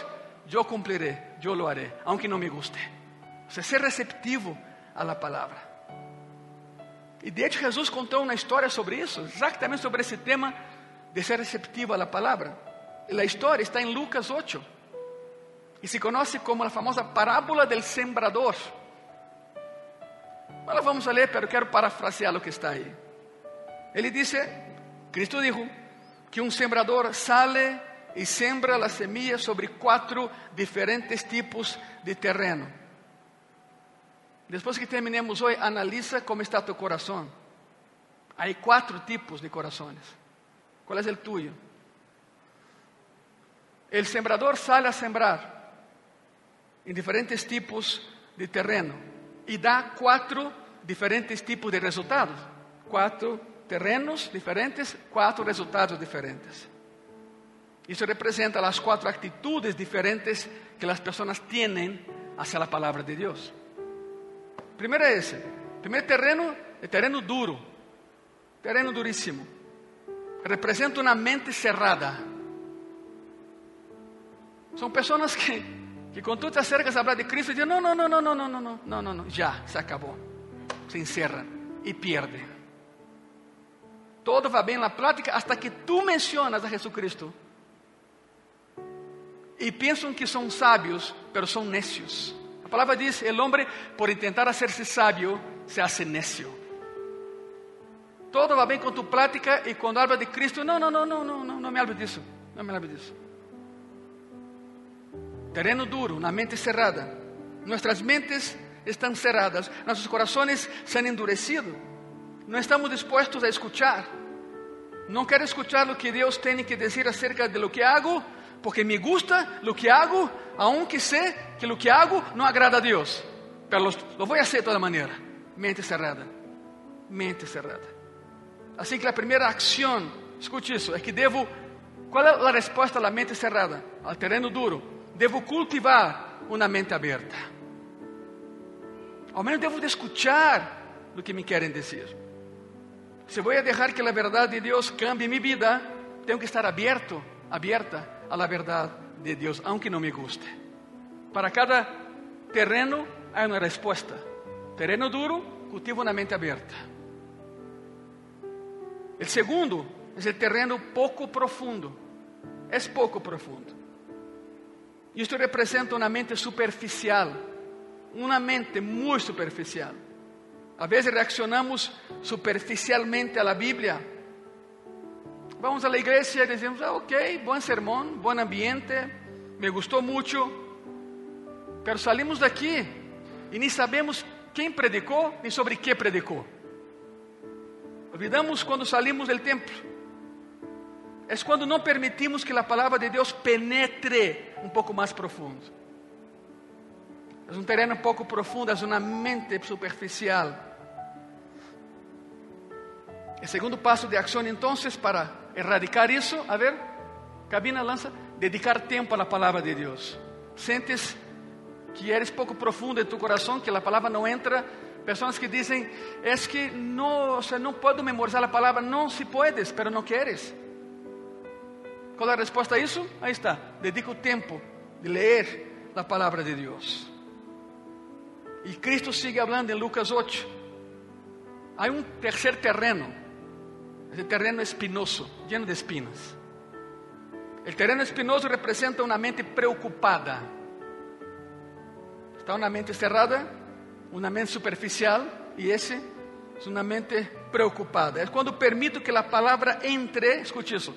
yo cumpliré, yo lo haré, aunque no me guste. O sea, ser receptivo a la palabra. E de hecho Jesus contou uma história sobre isso, exatamente sobre esse tema de ser receptivo à palavra la historia está en Lucas 8 y se conoce como la famosa parábola del sembrador. No la vamos a leer, pero quiero parafrasear lo que está ahí. Él dice, Cristo dijo que un sembrador sale y sembra la semilla sobre cuatro diferentes tipos de terreno. Después que terminemos hoy, analiza cómo está tu corazón. Hay cuatro tipos de corazones. ¿Cuál es el tuyo? El sembrador sale a sembrar en diferentes tipos de terreno y da cuatro diferentes tipos de resultados. Cuatro terrenos diferentes, cuatro resultados diferentes. Eso representa las cuatro actitudes diferentes que las personas tienen hacia la palabra de Dios. Primero es, primer terreno, el terreno duro, terreno durísimo. Representa una mente cerrada São pessoas que, que quando tu te acercas a falar de Cristo, dizem: não, não, não, não, não, não, não, não, não, não, já, se acabou. Se encerram e perdem. Todo vai bem na prática hasta que tu mencionas a Jesus Cristo. E pensam que são sábios, mas são necios. A palavra diz: el hombre, por intentar hacerse sabio, se hace necio. Todo va bem com tu prática e quando habla de Cristo, não, não, não, não, não, não, não me hable disso, não me hable disso. Terreno duro, uma mente cerrada. Nossas mentes estão cerradas, nossos corações se han endurecido. Não estamos dispostos a escuchar. Não quero escuchar o que Deus tem que dizer acerca de lo que hago, porque me gusta lo que hago, aunque sé que lo que hago no agrada a Dios, pero lo, voy a hacer de toda manera. Mente cerrada, mente cerrada. Así que la primera acción, escute isso, é que devo, qual é a resposta à mente cerrada, ao terreno duro? Devo cultivar uma mente aberta. Ao menos devo escuchar o que me querem dizer. Se vou deixar que a verdade de Deus cambie minha vida, tenho que estar aberto, aberta a la verdade de Deus, aunque não me guste. Para cada terreno há uma resposta. Terreno duro, cultiva uma mente aberta. O segundo é o terreno pouco profundo. É pouco profundo. Isto representa uma mente superficial, uma mente muito superficial. A vezes reaccionamos superficialmente à Bíblia Vamos a la iglesia y decimos, ah, ok, buen sermón, buen ambiente, me gustó mucho, pero salimos aquí y ni sabemos quién predicó ni sobre qué predicó. Olvidamos cuando salimos del templo. Es cuando no permitimos que la palabra de Dios penetre un poco más profundo. Es un terreno poco profundo, es una mente superficial. El segundo paso de acción entonces para erradicar isso, a ver, cabina lança, dedicar tempo à palavra de Deus. Sentes que eres pouco profundo em tu coração, que a palavra não entra. Pessoas que dizem, é que não, o sea, não posso memorizar a palavra. Não, se puedes, pero não queres. Qual é a resposta a isso? Aí está. Dedica o tempo de ler a palavra de Deus. E Cristo sigue falando em Lucas 8. Há um terceiro terreno ese terreno espinoso, lleno de espinas. El terreno espinoso representa una mente preocupada. Está una mente cerrada, una mente superficial y ese es una mente preocupada. Es cuando permito que la palabra entre, escuche eso,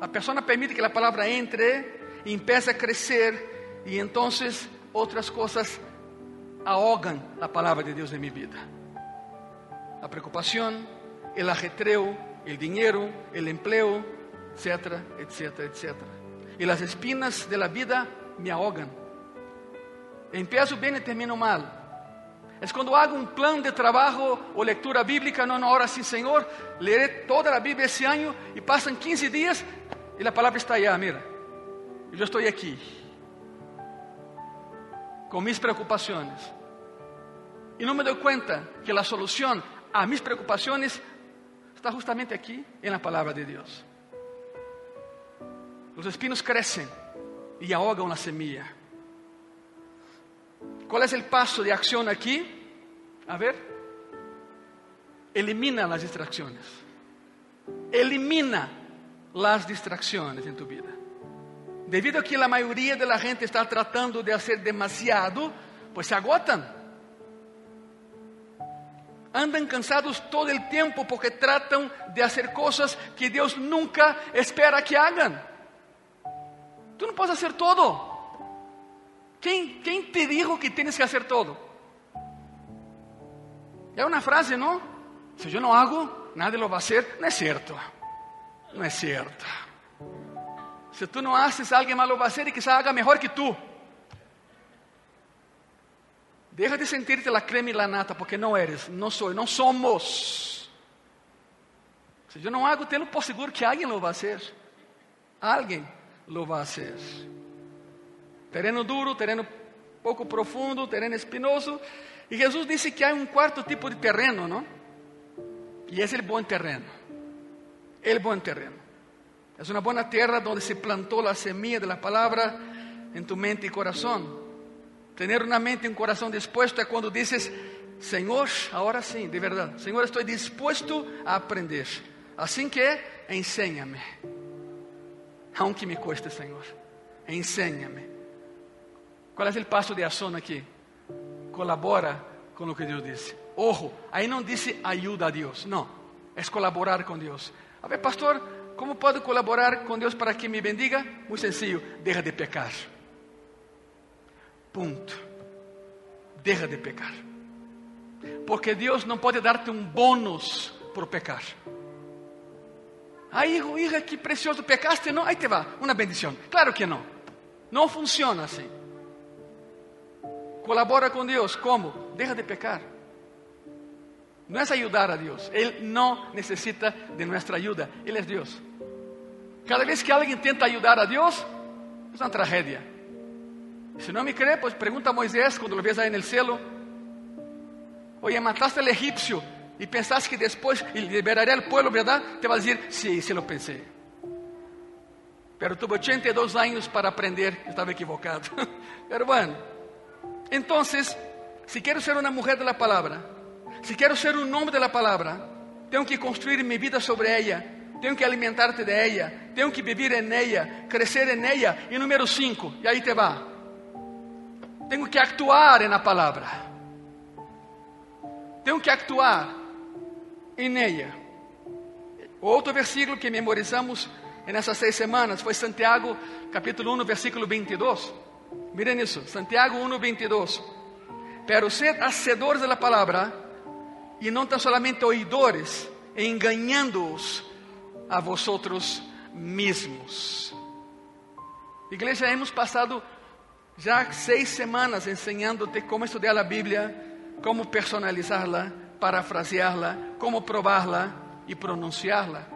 la persona permite que la palabra entre y empiece a crecer y entonces otras cosas ahogan la palabra de Dios en mi vida. La preocupación, el ajetreo, el dinero, el empleo, etcétera, etcétera, etcétera. Y las espinas de la vida me ahogan. Empiezo bien y termino mal. Es cuando hago un plan de trabajo o lectura bíblica, no, no, ahora sí, Señor, leeré toda la Biblia ese año y pasan 15 días y la palabra está allá, mira. Yo estoy aquí, con mis preocupaciones. Y no me doy cuenta que la solución a mis preocupaciones está justamente aqui na palavra de Deus. Os espinos crescem e ahogam a semilla. Qual é o passo de acção aqui? A ver. elimina las distracciones. Elimina las distracciones en tu vida. Debido a que la mayoría de la gente está tratando de hacer demasiado, pues se agotan. Andan cansados todo el tiempo porque tratan de hacer cosas que Dios nunca espera que hagan. Tú no puedes hacer todo. ¿Quién, quién te dijo que tienes que hacer todo? Es una frase, ¿no? Si yo no hago, nadie lo va a hacer. No es cierto. No es cierto. Si tú no haces, alguien más lo va a hacer y quizá haga mejor que tú. Deja de sentirte la crema y la nata, porque no eres, no soy, no somos. Si yo no hago, tenlo por seguro que alguien lo va a hacer. Alguien lo va a hacer. Terreno duro, terreno pouco profundo, terreno espinoso. E Jesus disse que há um quarto tipo de terreno, não? E esse é o bom terreno. É o bom terreno. É uma boa terra onde se plantou a semilla de la palavra em tu mente e coração. Tener una mente y un corazón dispuesto es cuando dices, Señor, ahora sí, de verdad, Señor, estoy dispuesto a aprender. Así que, enséñame. Aunque me cueste, Señor, enséñame. ¿Cuál es el paso de acción aquí? Colabora con lo que Dios dice. Ojo, ahí no dice ayuda a Dios, no, es colaborar con Dios. A ver, pastor, ¿cómo puedo colaborar con Dios para que me bendiga? Muy sencillo, deja de pecar. Ponto. Deja de pecar. Porque Deus não pode dar-te um bônus por pecar. Aí, hijo, hija, que precioso, pecaste, não? Aí te va, uma bendição. Claro que não. Não funciona assim. Colabora com Deus, como? Deja de pecar. Não é ajudar a Deus. Ele não necessita de nossa ajuda. Ele é Deus. Cada vez que alguém tenta ajudar a Deus, é uma tragédia. Si no me cree, pues pregunta a Moisés cuando lo ves ahí en el cielo. Oye, mataste al egipcio y pensaste que después liberaría al pueblo, ¿verdad? Te va a decir, sí, sí lo pensé. Pero tuve 82 años para aprender que estaba equivocado. Pero bueno, entonces, si quiero ser una mujer de la palabra, si quiero ser un hombre de la palabra, tengo que construir mi vida sobre ella, tenho que alimentarte de ella, tenho que vivir en ella, crecer en ella. Y número 5, y ahí te va. Tenho que actuar na palavra. Tenho que actuar em ella. Outro versículo que memorizamos nessas seis semanas foi Santiago, capítulo 1, versículo 22. Miren isso, Santiago 1, 22. Pero sed hacedores da palavra e não tão somente oidores, enganando-os a vosotros mesmos. Igreja, hemos passado já seis semanas ensinando-te como estudar a Bíblia, como personalizá-la, parafraseá-la, como provar-la e pronunciá-la.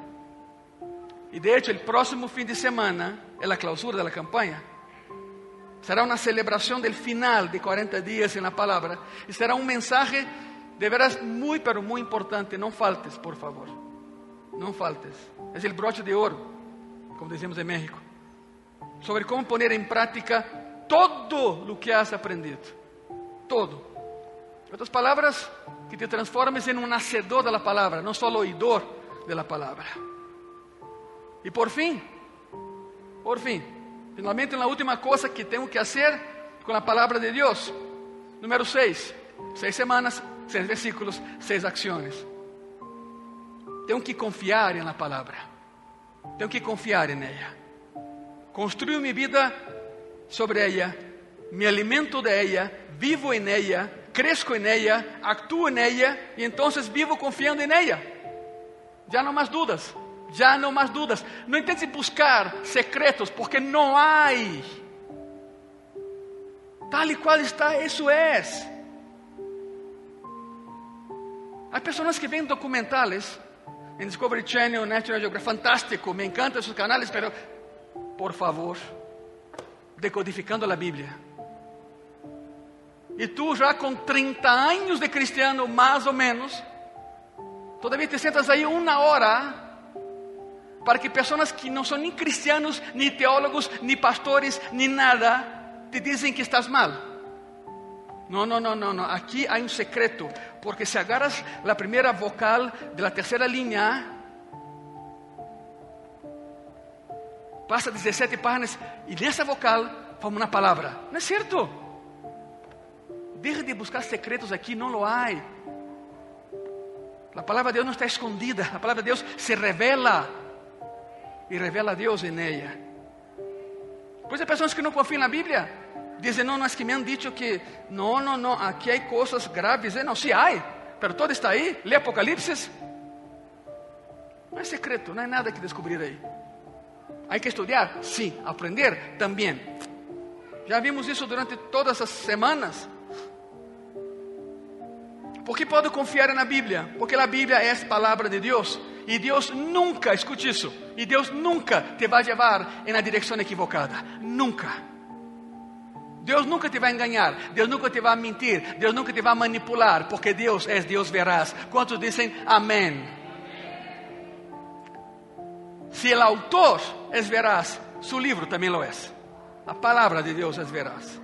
E de hecho, o próximo fim de semana é a clausura da campanha. Será uma celebração do final de 40 dias na palavra. E será um mensagem de veras muito, pero muito importante. Não faltes, por favor. Não faltes. É o broche de ouro, como dizemos em México. Sobre como poner em prática todo lo que has aprendido. Todo. En otras palabras, que te transformes en un hacedor de la palabra, no solo oidor de la palabra. Y por fin, por fin, finalmente la última cosa que tengo que hacer con la palabra de Dios. Número 6. Seis semanas, seis versículos, seis acciones. Tengo que confiar en la palabra. Tengo que confiar en ella. Construyo mi vida sobre ella, me alimento de ella, vivo en ella, crezco en ella, actúo en ella y entonces vivo confiando en ella. Ya no más dudas, ya no más dudas. No intentes buscar secretos porque no hay. Tal y cual está, eso es. Hay personas que ven documentales en Discovery Channel, National Geographic, fantástico, me encantan esos canales, pero por favor, decodificando a Bíblia. E tu já com 30 anos de cristiano, mais ou menos, todavia te sentas aí uma hora para que pessoas que não são nem cristianos, nem teólogos, nem pastores, nem nada, te dizem que estás mal. Não, não, não, não, não. Aqui há um secreto. Porque si agarras la primera vocal de la tercera línea, pasa 17 páginas y en esa vocal forma una palabra. ¿No es cierto? Deje de buscar secretos aquí, no lo hay. La palabra de Dios no está escondida, la palabra de Dios se revela y revela a Dios en ella. Pues hay personas que no confían en la Biblia. Dicen, no, no, es que me han dicho que no, no, no, aquí hay cosas graves. No, sí hay, pero todo está ahí. Lee Apocalipsis. No hay secreto, no hay nada que descubrir ahí. Hay que estudiar, sí, aprender también. Já vimos isso durante todas as semanas. Por que posso confiar na Bíblia? Porque a Bíblia é a palavra de Deus. E Deus nunca, escute isso, e Deus nunca te vai levar na direção equivocada. Nunca. Deus nunca te vai enganar, Deus nunca te vai mentir, Deus nunca te vai manipular, porque Deus é Deus veraz. Quantos dizem amém? Se o autor é veraz, seu livro também lo é. A palavra de Deus é veraz.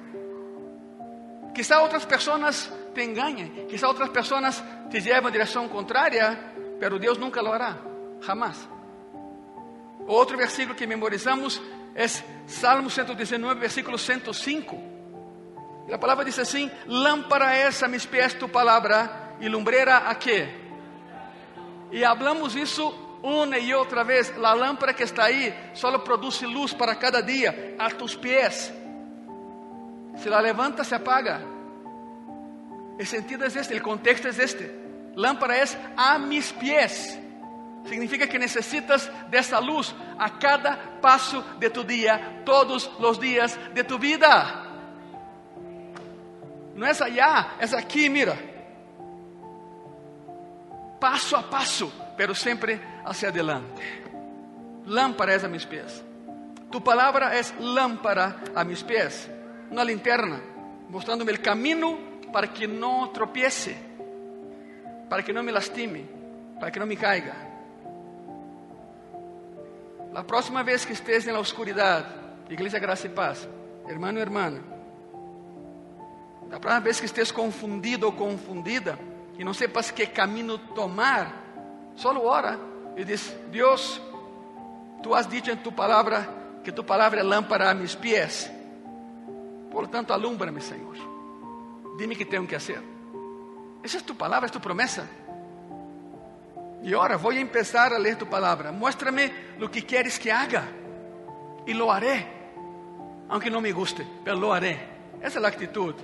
Quizá outras pessoas te enganem, quizá outras pessoas te levem em direção contrária, pero Deus nunca lo hará, jamás. Outro versículo que memorizamos é Salmo 119, versículo 105. E a palavra diz assim: Lámpara es a mis pés tu palavra e lumbrera a quê? E hablamos isso uma e outra vez. A lâmpada que está aí só produz luz para cada dia a tus pés. Se la levanta, se apaga. O sentido é este, o contexto é este. Lámpara é a mis pés. Significa que necesitas dessa luz a cada passo de tu dia, todos os dias de tu vida. Não é allá, é aqui, mira. Passo a passo, pero sempre hacia adelante. Lámpara é a mis pés. Tu palavra é lámpara a mis pés. Uma linterna, mostrando-me o caminho para que não tropiece, para que não me lastime, para que não me caiga. A próxima vez que estés na oscuridade, Igreja Graça e Paz, hermano e hermana, a próxima vez que estés confundido ou confundida e não sepas que caminho tomar, só ora e diz: Deus, tu has dicho em tu palavra que tu palavra é lâmpada a mis pés. Por tanto, alúmbrame, Senhor. Dime que tenho que fazer. Essa é tu palavra, é tu promessa. E ora, vou começar a ler tu palavra. Muéstrame o que queres que haga. E lo haré. Aunque não me guste, pero lo haré. Essa é a atitude.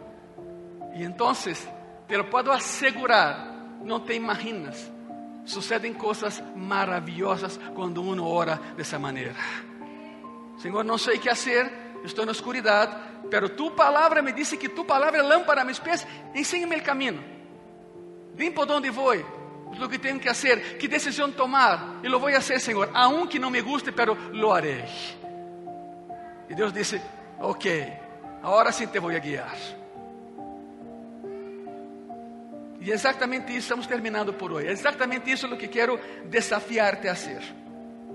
E então, te lo puedo asegurar, não te imaginas, sucedem coisas maravilhosas quando uno ora dessa maneira. Senhor, não sei o que fazer, estou na escuridade, pero tu palavra me disse que tu palavra é lâmpada a mis pés, ensina-me o caminho. Dime por onde vou, o que tenho que fazer, que decisão tomar, e lo vou fazer, Senhor, aunque não me guste, pero lo haré. E Deus disse: Ok, agora sim te vou guiar. E é exatamente isso, estamos terminando por hoje. É exatamente isso o que quero desafiar-te a ser.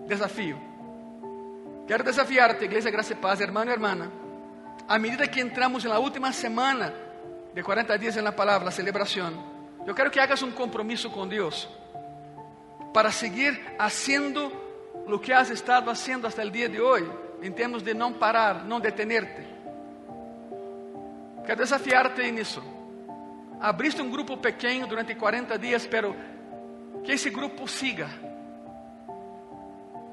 Desafio. Quero desafiar-te, Igreja Graça e Paz, hermano e hermana. À medida que entramos na última semana de 40 dias na palavra, a celebração, eu quero que hagas um compromisso com Deus para seguir haciendo o que has estado haciendo hasta o dia de hoje, em termos de não parar, não detenerte. Quero desafiar-te nisso abriste um grupo pequeno durante 40 dias, pero que esse grupo siga.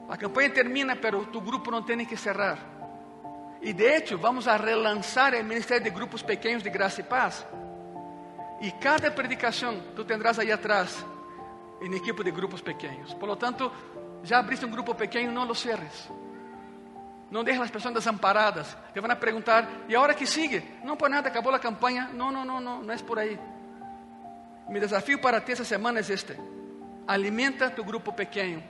A campanha termina, pero tu grupo não tem que cerrar. E de hecho, vamos a relançar o Ministério de Grupos Pequenos de Graça e Paz. E cada predicação tu tendrás aí atrás em equipe de grupos pequenos. Por lo tanto, já abriste um grupo pequeno, não lo cierres. Não deixe as pessoas desamparadas. Te vão perguntar, e a hora que sigue? Não por nada, acabou a campanha. Não, não, não, não, não é por aí. Meu desafio para ti essa semana é este: alimenta tu grupo pequeno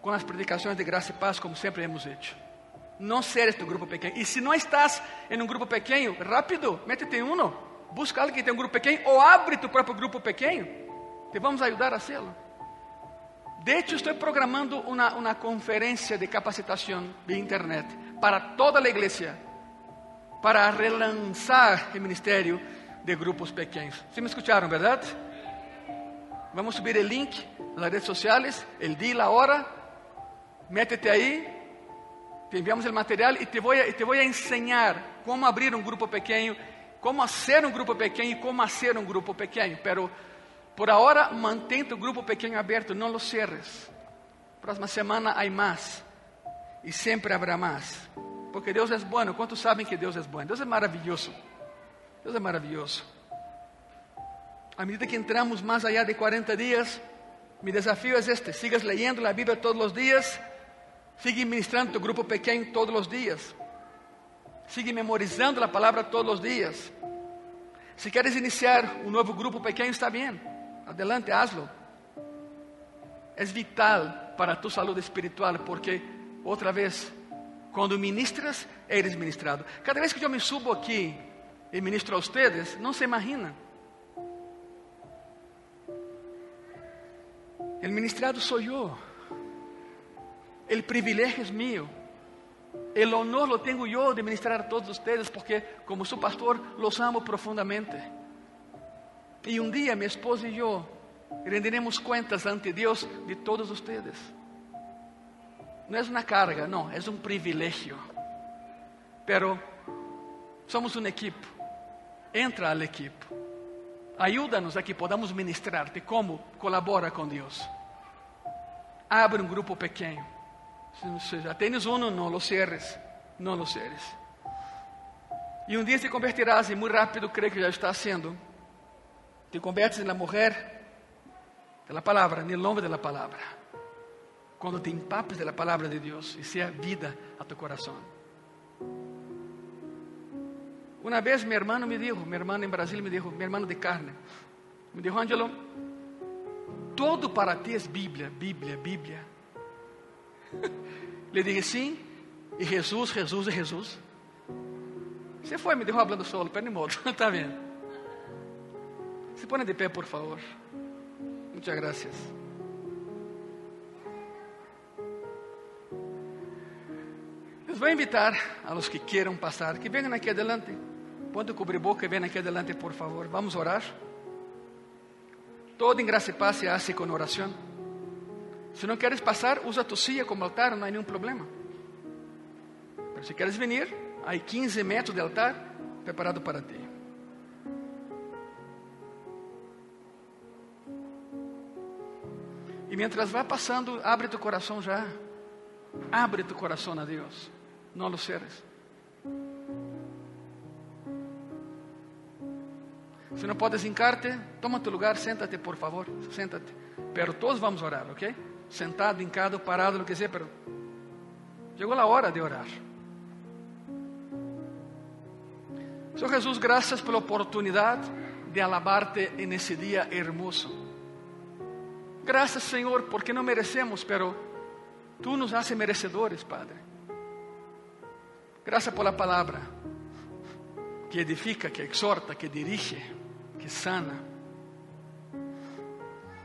com as predicações de graça e paz, como sempre hemos feito. Não seres tu grupo pequeno. E se não estás em um grupo pequeno, rápido, métete em um. Busca alguém que tenha um grupo pequeno ou abre tu próprio grupo pequeno. Te vamos ajudar a fazê-lo. De hecho, estoy programando una, una conferencia de capacitación de internet para toda la iglesia, para relanzar el ministerio de grupos pequeños. ¿Sí me escucharon, verdad? Vamos subir el link en las redes sociales, el día y la hora. Métete ahí, te enviamos el material y te a, y te voy a enseñar cómo abrir un grupo pequeño, cómo hacer un grupo pequeño y cómo hacer un grupo pequeño. Pero por ahora, mantén tu grupo pequeño abierto, no lo cierres. Próxima semana hay más y siempre habrá más. Porque Deus é bueno. Quantos sabem que Deus é bueno? Deus é maravilhoso. Deus é maravilhoso. À medida que entramos mais allá de 40 dias, meu desafio é este: sigas leyendo a Bíblia todos os dias, siga ministrando tu grupo pequeno todos os dias, siga memorizando a palavra todos os dias. Se queres iniciar um novo grupo pequeno, está bem, adelante, hazlo. É vital para tu saúde espiritual, porque, outra vez, quando ministras, eres ministrado. Cada vez que eu me subo aqui e ministro a ustedes, não se imagina. O ministrado sou eu. O privilégio é meu. O honor lo tenho eu de ministrar a todos ustedes, porque como seu pastor, los amo profundamente. E um dia, minha esposa e eu rendiremos contas ante Deus de todos ustedes. Não é uma carga, não, é um privilégio. Pero somos um equipo. Entra al equipo. Ayúdanos a que podamos ministrarte. Como? Colabora com Deus. Abre um grupo pequeno. Se já tens um, não lo cierres. Não lo cierres. E um dia te converterás, e muito rápido creio que já está sendo. Te convertes na mulher da palavra, no nome da palavra quando te empapes da palavra de Deus e seja vida a tu coração. Uma vez meu irmão me disse, meu irmão em Brasil me disse, meu irmão de carne, me disse, Angelo, todo para ti é Bíblia, Bíblia, Bíblia. Le dije sim, e Jesus, Jesus e Jesus. Você foi, me deu falando solo, pé modo, está vendo? Se põe de pé, por favor. Muitas graças. Voy a invitar a los que quieran pasar, que vengan aquí adelante. Ponte o cubreboca e venham aqui adelante, por favor. Vamos orar. Todo em graça e paz se hace com oração. Se não queres passar, usa tu silla como altar, não há nenhum problema. Mas se queres vir, há 15 metros de altar preparado para ti. E mientras vai passando, abre tu coração já. Abre tu coração a Deus. no lo cierres. Si no puedes hincarte, toma tu lugar, siéntate por favor, siéntate. Pero todos vamos a orar, ¿ok? Sentado, hincado, parado, lo que sea, pero llegó la hora de orar. Senhor Jesus, graças pela oportunidade de alabarte en esse dia hermoso. Graças, Senhor, porque não merecemos, pero Tu nos haces merecedores, Padre. Graças por la palavra que edifica, que exorta, que dirige, que sana.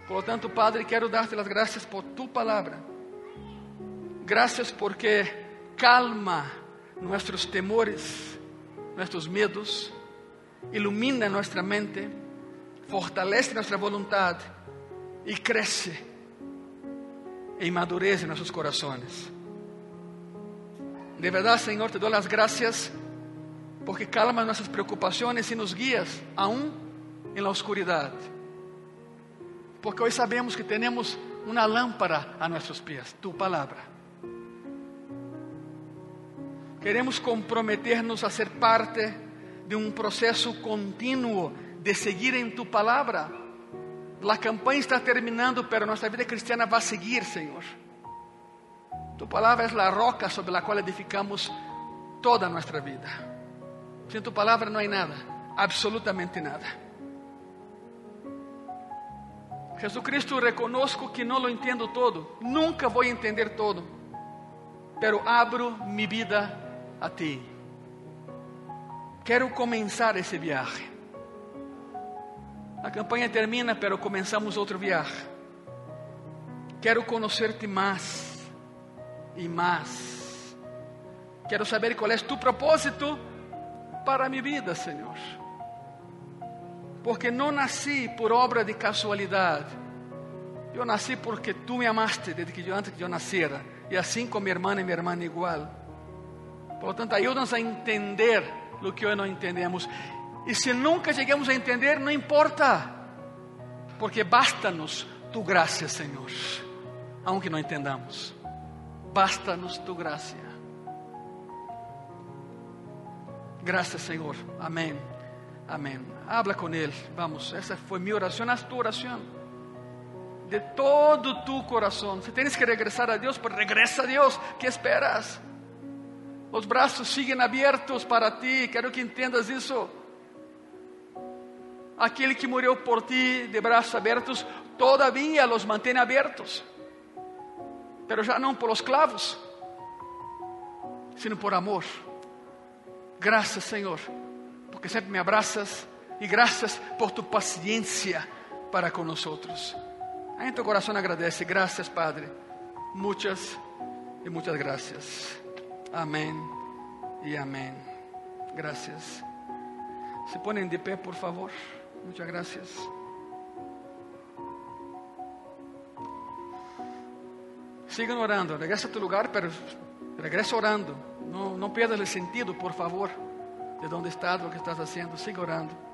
Por lo tanto, Padre, quero dar-te as graças por tu palavra. Graças porque calma nossos temores, nossos medos, ilumina nossa mente, fortalece nossa vontade e cresce em madurez em nossos corações. De verdade, Senhor, te dou as graças porque calma nossas preocupações e nos guias aún em la oscuridade. Porque hoje sabemos que temos uma lâmpada a nossos pés, tu palavra. Queremos comprometer-nos a ser parte de um processo contínuo de seguir em tu palavra. A campanha está terminando, pero nossa vida cristiana vai seguir, Senhor. Tu palavra é a roca sobre a qual edificamos toda a nossa vida. Sem tu palavra não há nada, absolutamente nada. Jesucristo, reconozco que não lo entendo todo, nunca vou entender todo, pero abro mi vida a ti. Quero começar esse viaje. A campanha termina, pero começamos outro viaje. Quero conhecer-te mais e mais. Quero saber qual é tu propósito para minha vida, Senhor. Porque não nasci por obra de casualidade, Eu nasci porque tu me amaste desde que eu, antes que eu nascera. E assim com minha irmã e minha irmã igual. Por lo tanto, ajuda-nos a entender o que hoje não entendemos. E se nunca chegamos a entender, não importa. Porque basta-nos tu graça, Senhor. Aunque não entendamos. Basta-nos tu graça. Graças, Senhor. Amém. Amém. Habla com Ele. Vamos, essa foi minha oração, haz tu oração. De todo tu coração. Se tens que regressar a Deus, pues regresa a Deus. Que esperas? Os braços siguen abertos para ti. Quero que entendas isso. Aquele que morreu por ti de braços abertos, todavía los mantém abertos. Pero já não por los clavos, sino por amor. Graças, Senhor, porque sempre me abraças e graças por tu paciência para com nós. Aí em tu coração agradece. Graças, Padre. Muitas e muitas graças. Amém e amém. Graças. Se ponem de pé, por favor. Muchas gracias. Sigan orando. Regresa a tu lugar, pero regresa orando. No, no pierdas el sentido, por favor, de dónde estás, lo que estás haciendo. Siga orando.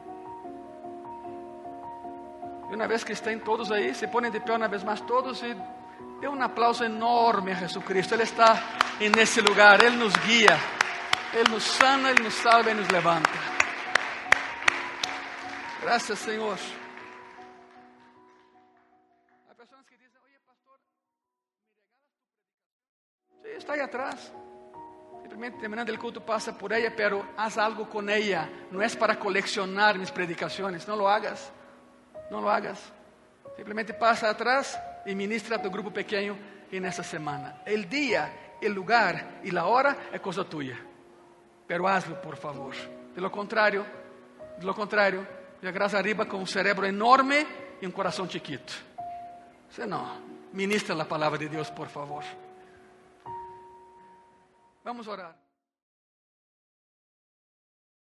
E uma vez que estén todos aí, se ponem de pé uma vez mais todos e dê um aplauso enorme a Jesucristo. Ele está nesse lugar, Ele nos guia, Ele nos sana, Ele nos salva e nos levanta. Graças, Senhor. Há pessoas que dizem, oye, pastor, ¿me regalas está aí atrás. Simplesmente terminando o culto passa por ella, pero haz algo com ella. Não é para coleccionar mis predicações, não lo hagas. Não lo hagas. Simplesmente passa atrás e ministra a tu grupo pequeno e nessa semana. El dia, el lugar e la hora é coisa tuya. Pero hazlo, por favor. De lo contrário, de lo contrário, llegarás arriba com um cerebro enorme e um coração chiquito. Se não, ministra a palavra de Deus, por favor. Vamos orar.